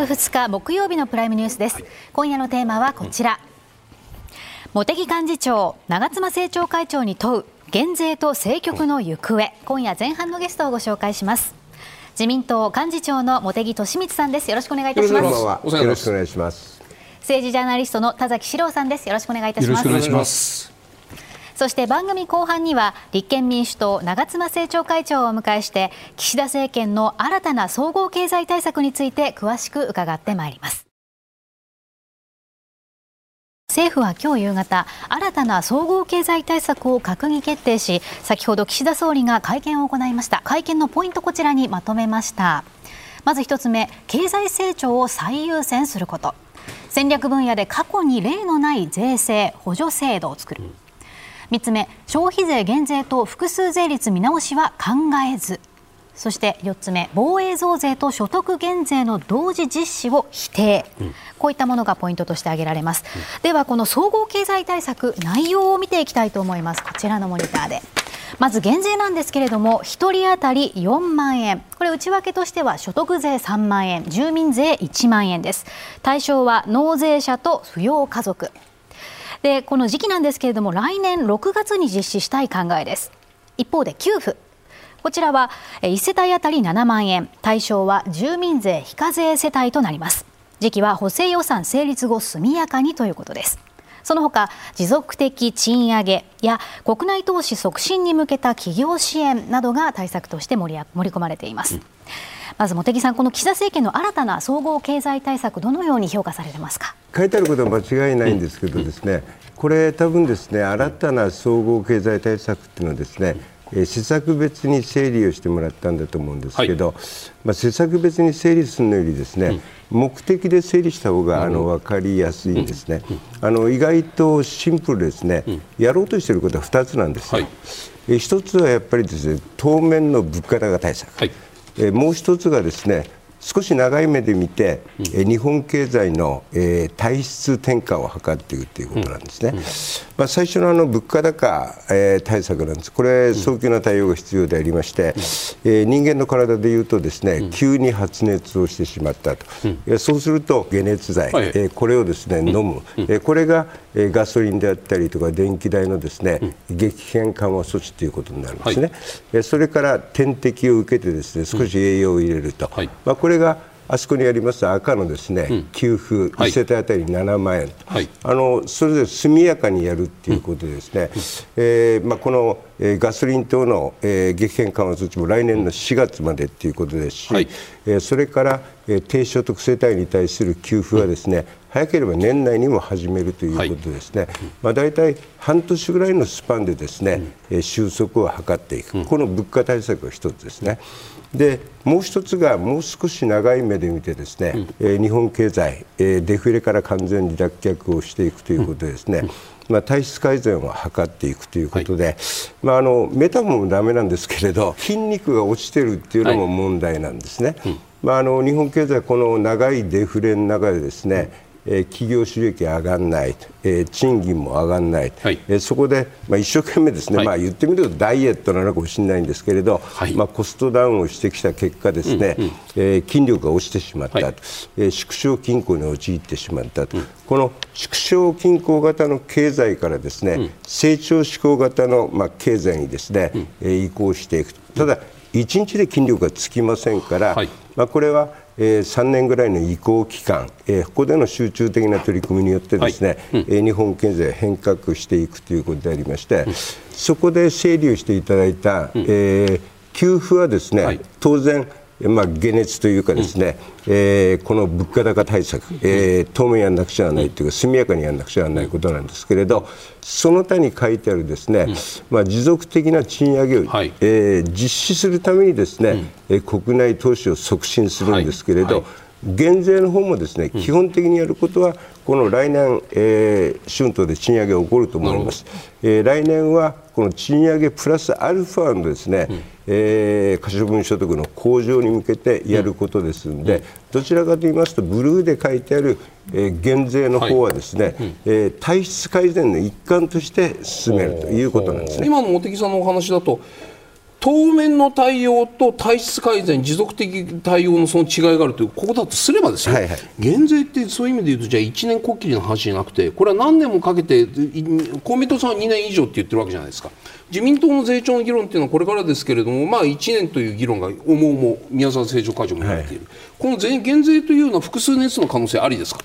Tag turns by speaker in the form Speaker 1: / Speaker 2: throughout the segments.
Speaker 1: 11月2日木曜日のプライムニュースです、はい、今夜のテーマはこちら、茂木幹事長長妻政調会長に問う減税と政局の行方。今夜前半のゲストをご紹介します。自民党幹事長の茂木敏光さんです。よろしくお願いいたします。
Speaker 2: よろしくお願いします。
Speaker 1: 政治ジャーナリストの田崎史郎さんです。よろしくお願いいたしますそして番組後半には立憲民主党長妻政調会長をお迎えして岸田政権の新たな総合経済対策について詳しく伺ってまいります。政府は今日夕方新たな総合経済対策を閣議決定し先ほど岸田総理が会見を行いました。会見のポイントこちらにまとめました。まず一つ目経済成長を最優先すること。戦略分野で過去に例のない税制補助制度を作る。3つ目消費税減税と複数税率見直しは考えず。そして4つ目防衛増税と所得減税の同時実施を否定、うん、こういったものがポイントとして挙げられます、うん、ではこの総合経済対策内容を見ていきたいと思います。こちらのモニターで。まず減税なんですけれども1人当たり4万円。これ内訳としては所得税3万円住民税1万円です。対象は納税者と扶養家族でこの時期なんですけれども来年6月に実施したい考えです。一方で給付。こちらは1世帯当たり7万円。対象は住民税非課税世帯となります。時期は補正予算成立後速やかにということです。その他持続的賃上げや国内投資促進に向けた企業支援などが対策として盛り込まれています、うんまず茂木さん、この岸田政権の新たな総合経済対策、どのように評価されてますか？
Speaker 2: 書いてあることは間違いないんですけど、ですね、これ、多分ですね、新たな総合経済対策っていうのはですね、え施策別に整理をしてもらったんだと思うんですけど、はい、まあ、施策別に整理するのよりですね、うん、目的で整理した方があの分かりやすいんですね、うん、あの意外とシンプルですね、うん、やろうとしていることは2つなんですよ、はい、え1つはやっぱりですね当面の物価高対策、はいえもう一つがですね少し長い目で見て、うん、日本経済の、えー、体質転換を図っていくということなんですね、うん。うん、まあ、最初のあの物価高、えー、対策なんです、これ、早急な対応が必要でありまして、えー、人間の体でいうと、ですね急に発熱をしてしまったと、うん、そうすると解熱剤、はい、えー、これをですね飲む、えー、これが、えー、ガソリンであったりとか、電気代のですね、激変緩和措置ということになるんですね、はい、それから点滴を受けて、ですね少し栄養を入れると。はい、まあこれがあそこにあります赤のですね、うん、給付、1世帯当たり7万円、はい、あのそれぞれ速やかにやるということでですね、うん、えー、まあ、この、えー、ガソリン等の、えー、激変緩和措置も来年の4月までということですし、はい、えー、それから、えー、低所得世帯に対する給付はですね、早ければ年内にも始めるということですね、はい、まあ、大体半年ぐらいのスパンでですね、うん、収束を図っていく、この物価対策が一つですね。でもう一つがもう少し長い目で見てですね、うん、えー、日本経済、えー、デフレから完全に脱却をしていくということでですね、うん、まあ、体質改善を図っていくということで、はい、まあ、あのメタボもだめなんですけれど 筋肉が落ちてるっていうのも問題なんですね。はい、まあ、あの日本経済この長いデフレの中でですね、え企業収益上がらない、え賃金も上がらない、はい、えそこで、まあ、一生懸命ですね、はい、まあ、言ってみるとダイエットなのかもしれないんですけれど、はい、まあ、コストダウンをしてきた結果ですね、うんうん、えー、筋力が落ちてしまったと、はい、えー、縮小均衡に陥ってしまったと、うん、この縮小均衡型の経済からですね、うん、成長志向型の、まあ、経済にですね、うん、えー、移行していく。と。ただ1日で筋力がつきませんから、まあ、これはえー、3年ぐらいの移行期間、えー、ここでの集中的な取り組みによってですね、はい。うん、日本経済を変革していくということでありまして、うん、そこで整理をしていただいた、うん、えー、給付はですね、はい、当然まあ、解熱というかですね、うん、えー、この物価高対策、えー、当面やらなくちゃならないというか速やかにやらなくちゃならないことなんですけれどその他に書いてあるですね、うん、まあ、持続的な賃上げを、はい、えー、実施するためにですね、うん、国内投資を促進するんですけれど、はい。はい減税の方もですね、基本的にやることは、この来年、えー、春闘で賃上げが起こると思います。えー、来年はこの賃上げプラスアルファのですね、うん、えー、可処分所得の向上に向けてやることですので、うん、どちらかと言いますとブルーで書いてある、えー、減税の方はですね、はいうん、えー、体質改善の一環として進めるということなんですね。
Speaker 3: 今の茂木さんのお話だと当面の対応と体質改善、持続的対応のその違いがあるという、ここだとすればですよ、はいはい、減税ってそういう意味で言うと、じゃあ1年こっきりの話じゃなくて、これは何年もかけて、公明党さんは2年以上って言ってるわけじゃないですか。自民党の税調の議論っていうのはこれからですけれども、まあ、1年という議論が思うも宮沢政調会長も言われている、はい、この減税というのは複数年数の可能性ありですか？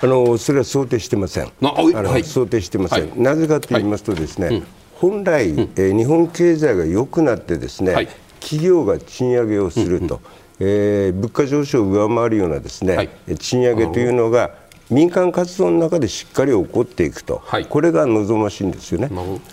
Speaker 2: あのそれは想定してません。あはい、想定してません、はい、なぜかと言いますとですね、はい。うん本来、うん、えー、日本経済が良くなってですね、はい、企業が賃上げをすると、うえー、物価上昇を上回るようなですね、はい、賃上げというのが民間活動の中でしっかり起こっていくと、はい、これが望ましいんですよね、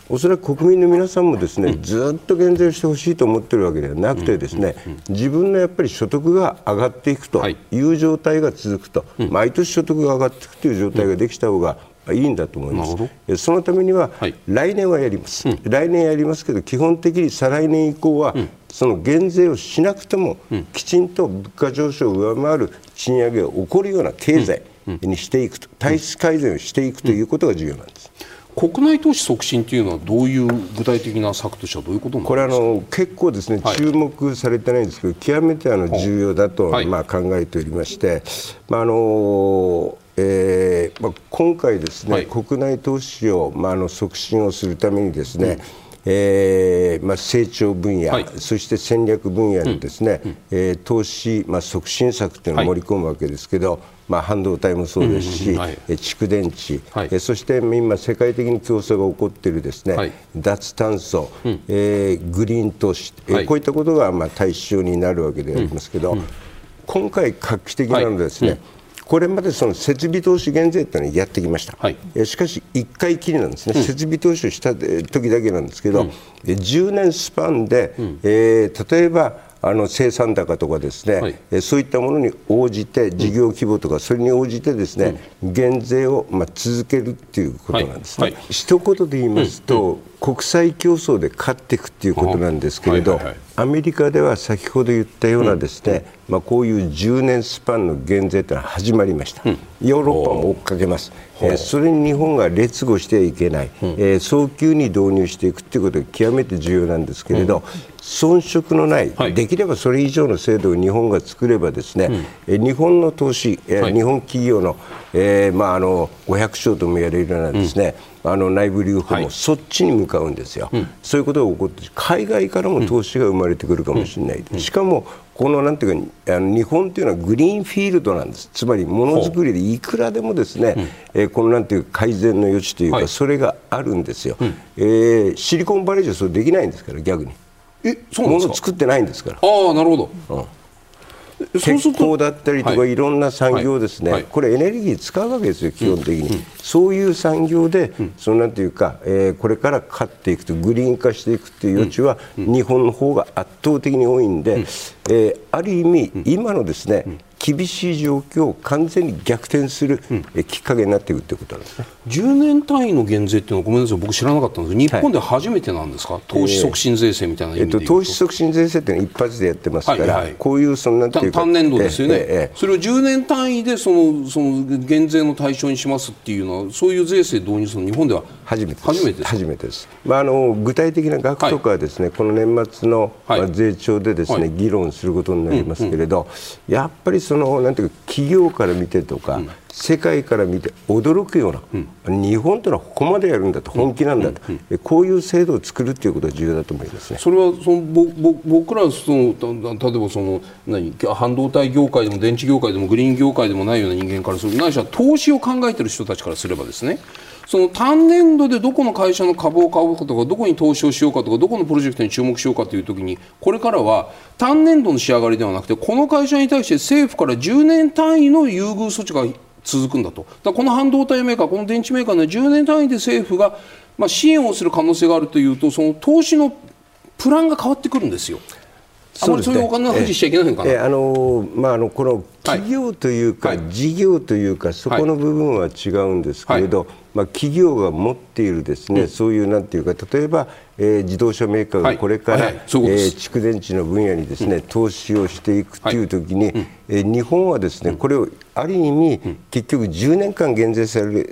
Speaker 2: おそらく国民の皆さんもですね、うん、ずっと減税してほしいと思ってるわけではなくて、ですね、自分のやっぱり所得が上がっていくとい。う状態が続くと、毎年所得が上がっていくという状態ができた方がいいんだと思います。そのためには、はい、来年はやります、うん、来年やりますけど、基本的に再来年以降は、うん、その減税をしなくても、うん、きちんと物価上昇を上回る賃上げが起こるような経済にしていくと、体質改善をしていくということが重要なんです。
Speaker 3: 国内投資促進というのはどういう具体的な策としてはどういうこと
Speaker 2: これあの結構ですね、はい、注目されてないんですけど極めてあの重要だと、はい、まあ考えておりまして、まああのえーまあ、今回ですね、はい、国内投資を、まあ、あの促進をするためにですね、うん。えーまあ、成長分野、はい、そして戦略分野にですね、うん、えー、投資、まあ、促進策というのを盛り込むわけですけど、はい、まあ、半導体もそうですし、うんはい、蓄電池、はい、えそして今、世界的に競争が起こっているですね、はい、脱炭素、うん、えー、グリーン投資、えー、こういったことがまあ対象になるわけでありますけど、今回、画期的なのはですね、これまでその設備投資減税というのをやってきました、はい、しかし1回きりなんですね、うん、設備投資をした時だけなんですけど、うん、10年スパンで、うん、えー、例えばあの生産高とかですね、はい、そういったものに応じて事業規模とかそれに応じてですね、減税をまあ続けるっていうことなんですね。はい。はい、一言で言いますと、国際競争で勝っていくっていうことなんですけれど、アメリカでは先ほど言ったようなですね、うん、まあ、こういう10年スパンの減税というのは始まりました、うん、ヨーロッパも追っかけます、えー、それに日本が劣後してはいけない、うん、えー、早急に導入していくということが極めて重要なんですけれど、遜色のない、はい、できればそれ以上の制度を日本が作ればですね、うん、日本の投資、えーはい、日本企業の,、えーまあ、あの500兆とも言われるようなですね、あの内部留保もそっちに向かうんですよ、はい、そういうことが起こって海外からも投資が生まれてくるかもしれない、しかもこのなんていうかあの日本というのはグリーンフィールドなんです。つまりものづくりでいくらでもですね、う。ん、えー、このなんていう改善の余地というか、はい、それがあるんですよ、うん、えー、シリコンバレーじゃそれできないんですから逆に。えそうなんですか？作ってないんですから。
Speaker 3: ああなるほど、うん
Speaker 2: 鉄鋼だったりとか、い、ろんな産業ですね、これエネルギー使うわけですよ、基本的に、うん、そういう産業で、うん、そのなんていうか、えー、これから勝っていくとグリーン化していくという余地は、日本の方が圧倒的に多いんで、えー、ある意味、今のですね、厳しい状況を完全に逆転する、うん、きっかけになっていくということなんですね。
Speaker 3: 10年単位の減税っていうのはごめんなさい僕知らなかったんです。日本で初めてなんですか、はい、投資促進税制みたいな意味で、
Speaker 2: えー、投資促進税制っていうのは一発でやってますから、はいはい、こういうそんな
Speaker 3: ていう単年度ですよね、えー、それを10年単位でそのその減税の対象にしますっていうのはそういう税制導入するの日本では
Speaker 2: 初めて初めて初めてです、まあ、あの具体的な額とかはですね、はい、この年末の、まあ、税調でですね、議論することになりますけれど、うんうん、やっぱりそのなんていうか企業から見てとか、うん、世界から見て驚くような、うん、日本というのはここまでやるんだと本気なんだと、うん、こういう制度を作るということが重要だと思いますね。
Speaker 3: それはそのぼぼ僕らその例えばその何半導体業界でも電池業界でもグリーン業界でもないような人間からするないしは投資を考えている人たちからすればですねその単年度でどこの会社の株を買うかとかどこに投資をしようかとかどこのプロジェクトに注目しようかというときにこれからは単年度の仕上がりではなくてこの会社に対して政府から10年単位の優遇措置が続くんだとだこの半導体メーカーこの電池メーカーの10年単位で政府が、まあ、支援をする可能性があるというとその投資のプランが変わってくるんですよ。あまりそういうお金の話しちゃいけないのかな？え
Speaker 2: ー、あのまああのこの企業というか、はい、事業というかそこの部分は違うんですけれど、はい、まあ企業が持っているですね、うん、そういうなんていうか例えば、えー、自動車メーカーがこれから、はい、えー、蓄電池の分野にですね、うん、投資をしていくというときに、うん、えー、日本はですねこれをある意味、結局10年間減税される、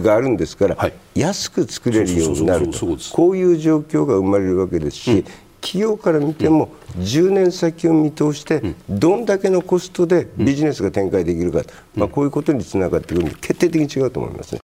Speaker 2: があるんですから、安く作れるようになると。こういう状況が生まれるわけですし、企業から見ても10年先を見通してどんだけのコストでビジネスが展開できるか、まあ、こういうことにつながってくるので決定的に違うと思いますね。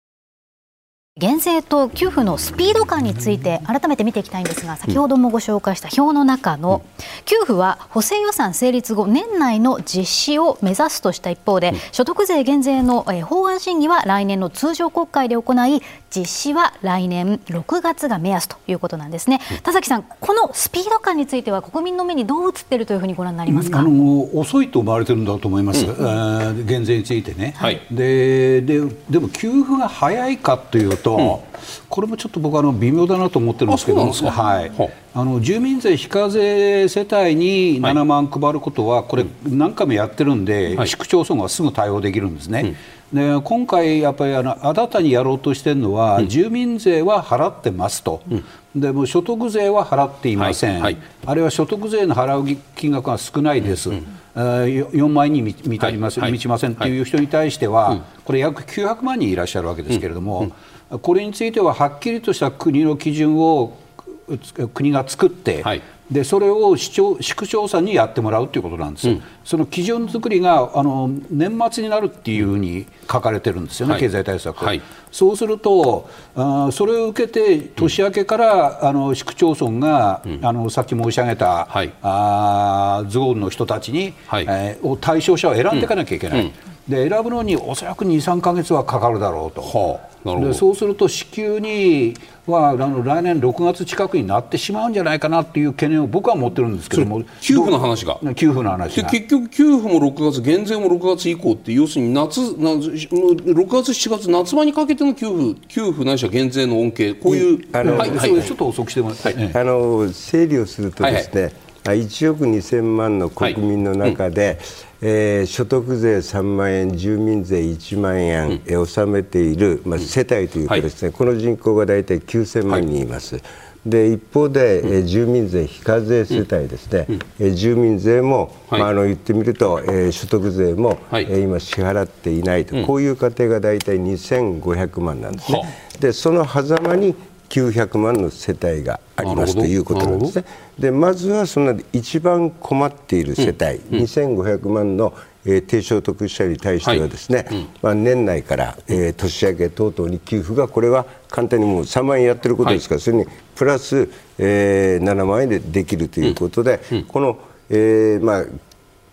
Speaker 1: 減税と給付のスピード感について改めて見ていきたいんですが先ほどもご紹介した表の中の給付は補正予算成立後年内の実施を目指すとした一方で所得税減税の法案審議は来年の通常国会で行い実施は来年6月が目安ということなんですね。田崎さんこのスピード感については国民の目にどう映っているというふうにご覧になりますか？
Speaker 4: あの遅いと思われてるんだと思います、うん、減税についてね、はい、でででも給付が早いかというとと、うん、これもちょっと僕あの微妙だなと思ってるんですけどはい、あの住民税非課税世帯に7万配ることは、これ、何回もやってるんで、市区町村がすぐ対応できるんですね。で今回、やっぱりあの新たにやろうとしてるのは、住民税は払ってますと、でも所得税は払っていません、はい。はい、あるいは所得税の払う金額が少ないです、うん、4万円に満たりません、はい、満ちませんという人に対しては、これ、約900万人いらっしゃるわけですけれども、これについてははっきりとした国の基準を国が作って、はい、でそれを市長市区町村にやってもらうということなんです、うん、その基準作りがあの年末になるっていうふうに書かれてるんですよね、はい、経済対策、はい、そうするとあそれを受けて年明けから、うん、あの市区町村が、うん、あのさっき申し上げた、はい、あゾーンの人たちに、はい。えー、対象者を選んでいかなきゃいけない。で選ぶのにおそらく2、3か月はかかるだろうと、はあ、でそうすると支給にはあの来年6月近くになってしまうんじゃないかなっていう懸念を僕は持ってるんですけども。
Speaker 3: 給付の話が。
Speaker 4: 給付の話
Speaker 3: 結局給付も6月減税も6月以降って要するに夏な6月7月夏場にかけての給付給付ないしは減税の恩恵。こういう
Speaker 4: あの、はいはい、ちょっと遅くしてもらって、はい、
Speaker 2: あの整理をするとですね、はいはい、1億2000万の国民の中で、はい。うんえー、所得税3万円、住民税1万円、うん、納めている、まあ、世帯というかですね、はい、この人口が大体9000万人います。はいで一方で、うん、住民税非課税世帯ですね、うん、住民税も、はい、まあ、あの言ってみると、えー、所得税も、はい、えー、今支払っていないと、うん、こういう家庭が大体2500万なんですね。でその狭間に900万の世帯がありますということなんですね。でまずはその一番困っている世帯、うん、2500万の、えー、低所得者に対してはですね、はいうん、まあ、年内から、えー、年明け等々に給付がこれは簡単にもう3万円やってることですから、はい、それにプラス、えー、7万円でできるということで、うん、この、えーまあ、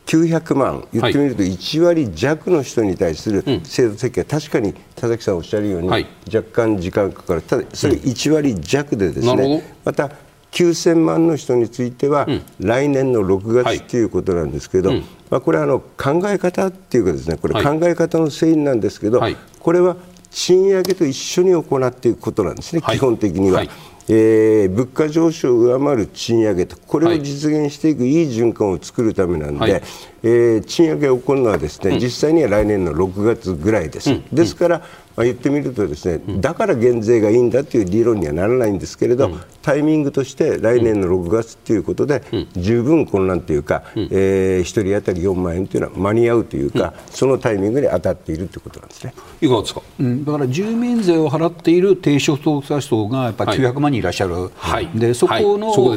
Speaker 2: 900万、言ってみると1割弱の人に対する制度設計。は確かに田崎さんおっしゃるように若干時間かかる、ただそれ1割弱でですね、また9000万の人については来年の6月とい。うことなんですけど、まあ、これはあの考え方っていうかですねこれ考え方のせいなんですけど、これは賃上げと一緒に行っていくことなんですね、基本的には。えー、物価上昇を上回る賃上げと、これを実現していくいい循環を作るためなんで、はい、えー、賃上げを行うのはですね、うん、実際には来年の6月ぐらいです。うん、ですから、まあ、言ってみるとですね、うん、だから減税がいいんだという理論にはならないんですけれど、タイミングとして来年の6月ということで、十分このなんていうか、うん、えー、1人当たり4万円というのは間に合うというか、そのタイミングに当たっているということなんですね。
Speaker 3: いかがですか、
Speaker 4: うん、だから住民税を払っている低所得者層がやっぱり900万人いらっしゃる、はい、でそこの、は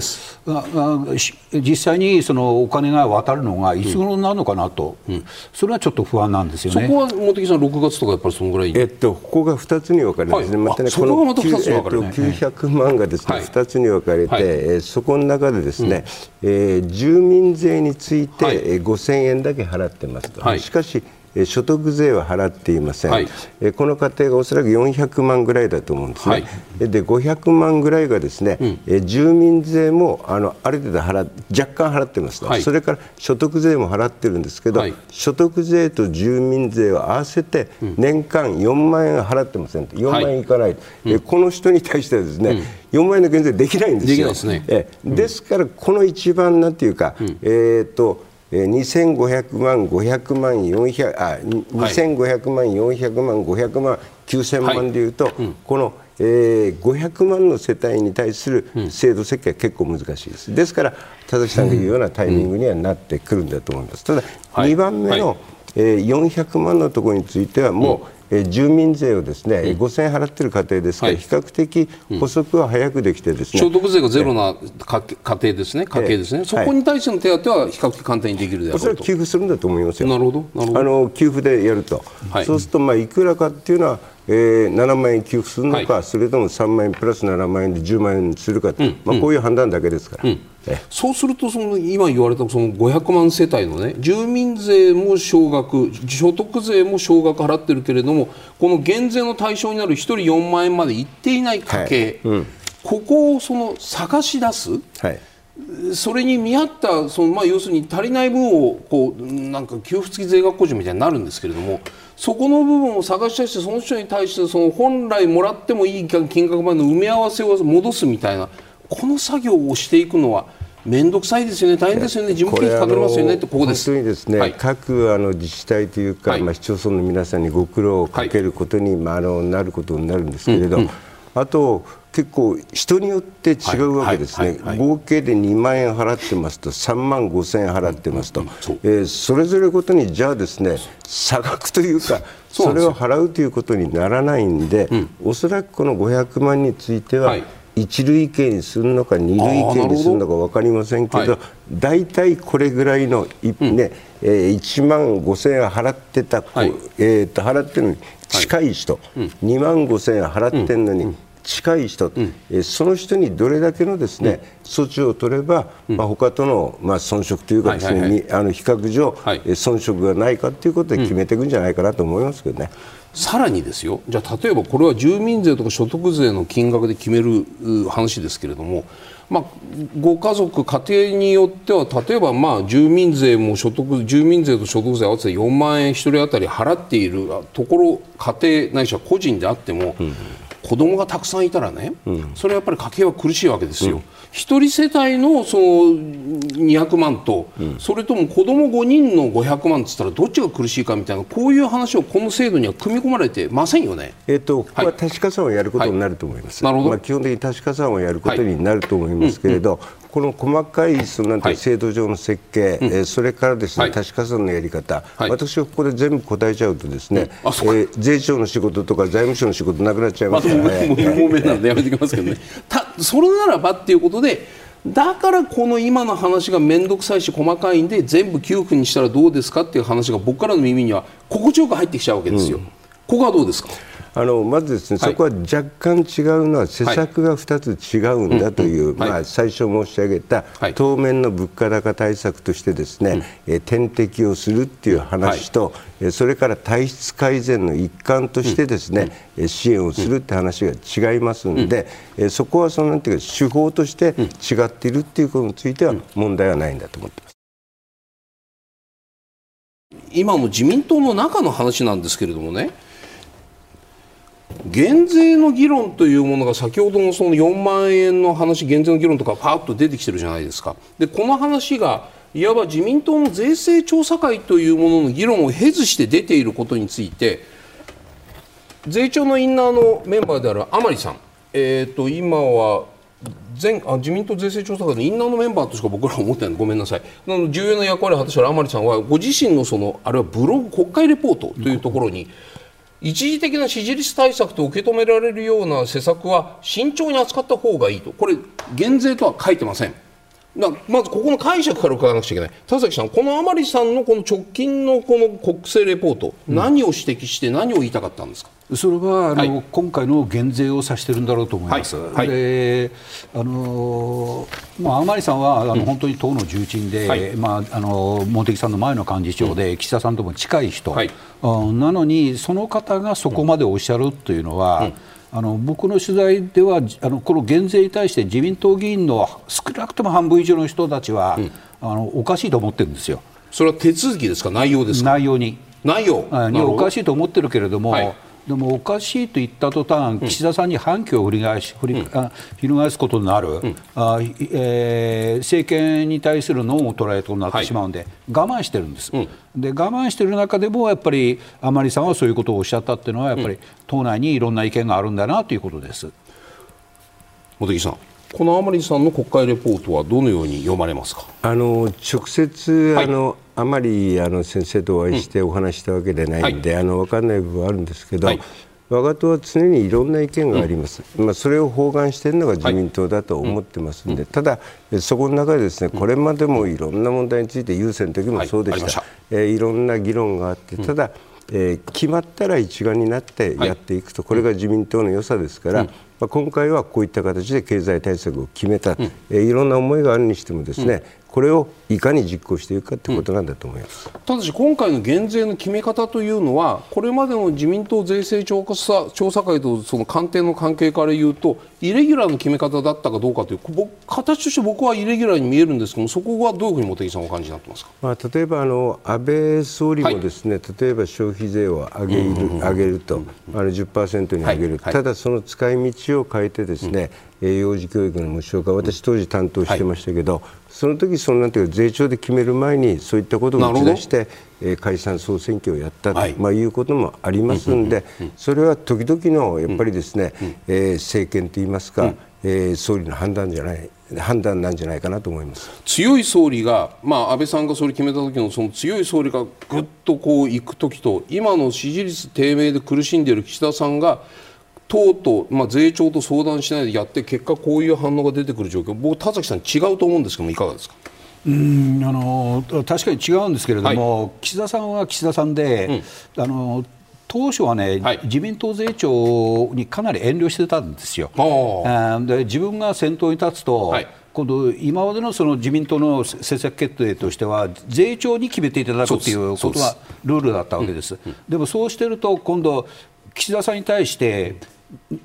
Speaker 4: い、そ実際にそのお金が渡るのがいつ頃になるのかなと、うん、それはちょっと不安なんですよね。
Speaker 3: そこは茂木さん6月とかやっぱりそのぐらい、
Speaker 2: えっと、ここが2つに分かれますね、はい、またねこの、ま、900万がですね、はい、2つに分かれて、はい、えー、そこの中でですね、うん、えー、住民税について、はい、5000円だけ払ってますと。しかし所得税は払っていません、はい、この家庭がおそらく400万ぐらいだと思うんですね、はい、で500万ぐらいがですね、うん、住民税もあのある程度払若干払ってます、はい、それから所得税も払ってるんですけど、所得税と住民税を合わせて年間4万円払ってませんと。4万円いかない、うん、この人に対してはですね、うん、4万円の減税できないんですよ。ですね、えですからこの一番なんていうか、えっ、と2500万、500万、400あ2500万、400万、500万、9000万でいうと、はいうん、この、えー、500万の世帯に対する制度設計は結構難しいです。ですから田崎さんが言うようなタイミングにはなってくるんだと思います。ただ、2番目の、はい、えー、400万のところについてはもう、え住民税をですね、うん、5000円払ってる家庭ですから、はい、比較的補足は早くできてですね、
Speaker 3: 所得税がゼロな家家庭ですね、家計ですね、そこに対しての手当は比較的簡単にできるであろうと。それ
Speaker 2: は給付するんだと思いますよ。
Speaker 3: なるほど、なるほど。あ
Speaker 2: の給付でやると、はい、そうするとまあいくらかっていうのは。えー、7万円給付するのか、はい、それとも3万円プラス7万円で10万円するか、うん、まあ、こういう判断だけですから。うん
Speaker 3: そうするとその今言われたその500万世帯のね住民税も少額所得税も少額払ってるけれどもこの減税の対象になる1人4万円までいっていない家計、はい。うん、ここをその探し出す、はい、それに見合ったその、まあ、要するに足りない分をこうなんか給付付き税額控除みたいになるんですけれどもそこの部分を探し出してその人に対してその本来もらってもいい金額までの埋め合わせを戻すみたいなこの作業をしていくのは面倒くさいですよね、大変ですよね、事務経費かかりますよね。って、ここです。
Speaker 2: 本当にですね、はい、各あの自治体というか、はい、まあ、市町村の皆さんにご苦労をかけることに、はい、まあ、あのなることになるんですけれど、うんうん、あと、結構、人によって違うわけですね、合計で2万円払ってますと、3万5千円払ってますと、うん。う。ん、そえー、それぞれごとに、じゃあですね、差額というか、それを払うということにならないんで、うん、おそらくこの500万については、一類型にするのか二類型にするのか分かりませんけど大体、これぐらいの、ねうん。えー、1万5000円払ってた、はい、えー、と払ってるのに近い人、はいうん、2万5000円払ってるのに、近い人、うん、えその人にどれだけのですね、うん、措置を取れば、うん。まあ、他との、まあ、遜色というかですね、はいはいはい、あの比較上、はい、遜色がないかということで決めていくんじゃないかなと思いますけどね。
Speaker 3: さらにですよ。じゃあ例えばこれは住民税とか所得税の金額で決める話ですけれども、まあ、ご家族、家庭によっては例えばまあ住民税も所得住民税と所得税合わせて4万円1人当たり払っているところ家庭ないしは個人であっても、うん、子供がたくさんいたらね、うん、それはやっぱり家計は苦しいわけですよ。うん。1人世帯のその200万と、うん、それとも子供5人の500万っつったらどっちが苦しいかみたいなこういう話をこの制度には組み込まれてませんよね。
Speaker 2: えっ、とここは確か算をやることになると思います。はい。はい、まあ基本的に確か算をやることになると思いますけれど、はいうん。うんこの細かいそのなんて制度上の設計、はい、えー、それからですね、はい、確か算のやり方、はい、私がここで全部答えちゃうとですね、うん、えー、税調の仕事とか財務省の仕事なくなっちゃいます。
Speaker 3: もう面なのでやめてきますけどね。たそれならばっていうことで。だからこの今の話が面倒くさいし細かいんで全部給付にしたらどうですかっていう話が僕からの耳には心地よく入ってきちゃうわけですよ。うん、ここはどうですか
Speaker 2: あのまずですね、はい、そこは若干違うのは施策が2つ違うんだという、まあ、最初申し上げた、当面の物価高対策としてですね、うん、点滴をするっていう話と、はい、それから体質改善の一環としてですね、うん、支援をするって話が違いますので、うん、そこはそのなんていうか手法として違っているっていうことについては問題はないんだと思ってます。
Speaker 3: 今の自民党の中の話なんですけれどもね減税の議論というものが先ほどのその4万円の話減税の議論とかパーッと出てきてるじゃないですか。でこの話がいわば自民党の税制調査会というものの議論を経ずして出ていることについて税調のインナーのメンバーである甘利さん、えー、と今は前あ自民党税制調査会のインナーのメンバーとしか僕らは思ってない。のごめんなさい。なの重要な役割を果たしている甘利さんはご自身のそのあるいはブログ国会レポートというところに、うん一時的な支持率対策と受け止められるような施策は慎重に扱った方がいいと。これ減税とは書いてません。まずここの解釈から伺わなくちゃいけない。田崎さんこの甘利さんのこの直近のこの国政レポート、うん、何を指摘して何を言いたかったんですか？
Speaker 4: それはあの、はい、今回の減税を指してるんだろうと思います。はい。はい、であのまあ、甘利さんはあの、うん、本当に党の重鎮で、まあ、あの茂木さんの前の幹事長で、うん、岸田さんとも近い人、うん、なのにその方がそこまでおっしゃるというのは、あの僕の取材ではあのこの減税に対して自民党議員の少なくとも半分以上の人たちは、あのおかしいと思ってるんですよ。
Speaker 3: それは手続きですか？内容ですか？
Speaker 4: 内容に。
Speaker 3: 内容。
Speaker 4: におかしいと思ってるけれども、はいでもおかしいと言った途端、岸田さんに反旗を振り返し、振り翻すことになる、うん、あえー、政権に対するノンを捉えとなってしまうんで、はい、我慢してるんです、うん、で我慢してる中でも、やっぱり甘利さんはそういうことをおっしゃったっていうのは、やっぱり党内にいろんな意見があるんだなということです。
Speaker 3: 茂木さん。この甘利さんの国会レポートはどのように読まれますか？
Speaker 2: あの直接、はい、あのあまりあの先生とお会いしてお話したわけではないので、うん。はい、あの分かんない部分はあるんですけど、はい、我が党は常にいろんな意見があります、うん、まあ、それを包含しているのが自民党だと思ってますので、はい、ただ、そこの中でですねこれまでもいろんな問題について、優先の時もそうでした、はい、えー、いろんな議論があって、ただ、えー、決まったら一丸になってやっていくと、これが自民党の良さですから、まあ、今回はこういった形で経済対策を決めた、うん、えー、いろんな思いがあるにしてもですね、これをいかに実行していくかということなんだと思います、
Speaker 3: うん、ただし、今回の減税の決め方というのは、これまでの自民党税制調査調査会とその官邸の関係から言うと、イレギュラーの決め方だったかどうかという、形として僕はイレギュラーに見えるんですけども、そこはどういうふうに茂木さんお感じになってますか、
Speaker 2: まあ、例えばあの安倍総理もですね、はい、例えば消費税を上げる,、上げると、あの10%に上げる、はい、ただその使い道を変えてですね、うん、幼児教育の無償化、私、当時担当してましたけど、その時そのなんてい。うか税調で決める前にそういったことを打ち出して、えー、解散総選挙をやったと、はい。まあ、いうこともありますので、それは時々のやっぱりですね、えー、政権といいますか、えー、総理の判断じゃない判断なんじゃないかなと思います。
Speaker 3: 強い総理が、まあ、安倍さんが総理決めた時のその強い総理がぐっとこういく時と今の支持率低迷で苦しんでいる岸田さんが党と、まあ、税調と相談しないでやって結果こういう反応が出てくる状況。僕田崎さん違うと思うんですけどもいかがですか？
Speaker 4: うんあの確かに違うんですけれども、はい、岸田さんは岸田さんで、うん、あの当初はね、はい、自民党税調にかなり遠慮してたんですよ。で自分が先頭に立つと、はい。今度、今までのその自民党の政策決定としては、税調に決めていただくということがルールだったわけです。でもそうしてると、今度、岸田さんに対して、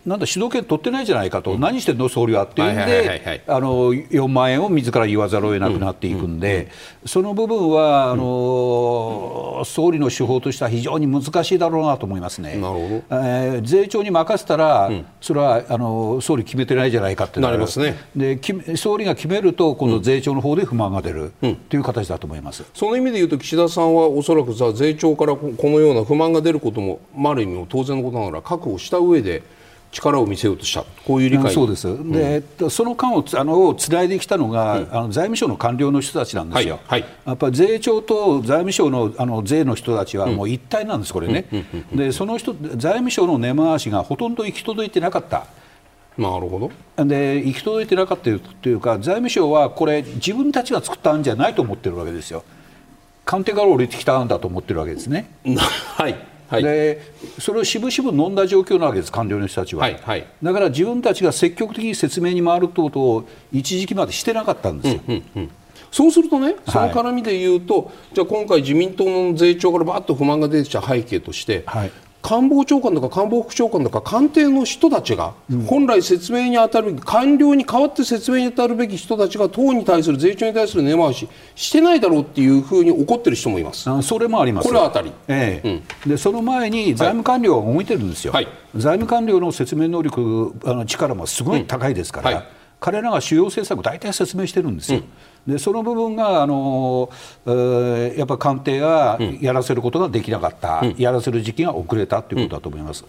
Speaker 4: なんだ主導権取ってないじゃないかと、うん、何してんの、総理はっていうんで、4万円を自ら言わざるを得なくなっていくんで、その部分はあの、総理の手法としては非常に難しいだろうなと思いますね。なるほど。えー、税調に任せたら、それはあの総理決めてないじゃないかって
Speaker 3: なりますね。
Speaker 4: で総理が決めると、今度、税調の方で不満が出るという形だと思います、
Speaker 3: その意味でいうと、岸田さんはおそらくさ税調からこのような不満が出ることも、ある意味、当然のことながら、確保した上で、力を見せようとした、こういう理解。
Speaker 4: そうです、うん、でその間をあのつないできたのが、うん、あの財務省の官僚の人たちなんですよ、はい。はい、やっぱり税調と財務省のあの税の人たちはもう一体なんです、これね、でその人財務省の根回しがほとんど行き届いてなかった。
Speaker 3: なるほど。
Speaker 4: で行き届いてなかったというか財務省はこれ自分たちが作ったんじゃないと思ってるわけですよ。官邸から降りてきたんだと思ってるわけですね。
Speaker 3: はいはい、
Speaker 4: でそれをしぶしぶ飲んだ状況なわけです、官僚の人たちは、はいはい、だから自分たちが積極的に説明に回るということを一時期までしてなかったんですよ。うんうんうん。
Speaker 3: そうするとね、その絡みで言うと、はい、じゃあ今回、自民党の税調からばっと不満が出てきた背景として、はい、官房長官とか官房副長官とか官邸の人たちが本来説明に当たる官僚に代わって説明に当たるべき人たちが党に対する税調に対する根回ししてないだろうっていうふうに怒ってる人もいます。
Speaker 4: あそれもあります。
Speaker 3: これは当たり、
Speaker 4: ええ。うん、でその前に財務官僚が動いてるんですよ、はい、財務官僚の説明能力あの力もすごい高いですから、うんはい、彼らが主要政策を大体説明してるんですよ。うんでその部分があの、えー、やっぱ官邸がやらせることができなかった、うん、やらせる時期が遅れたということだと思います。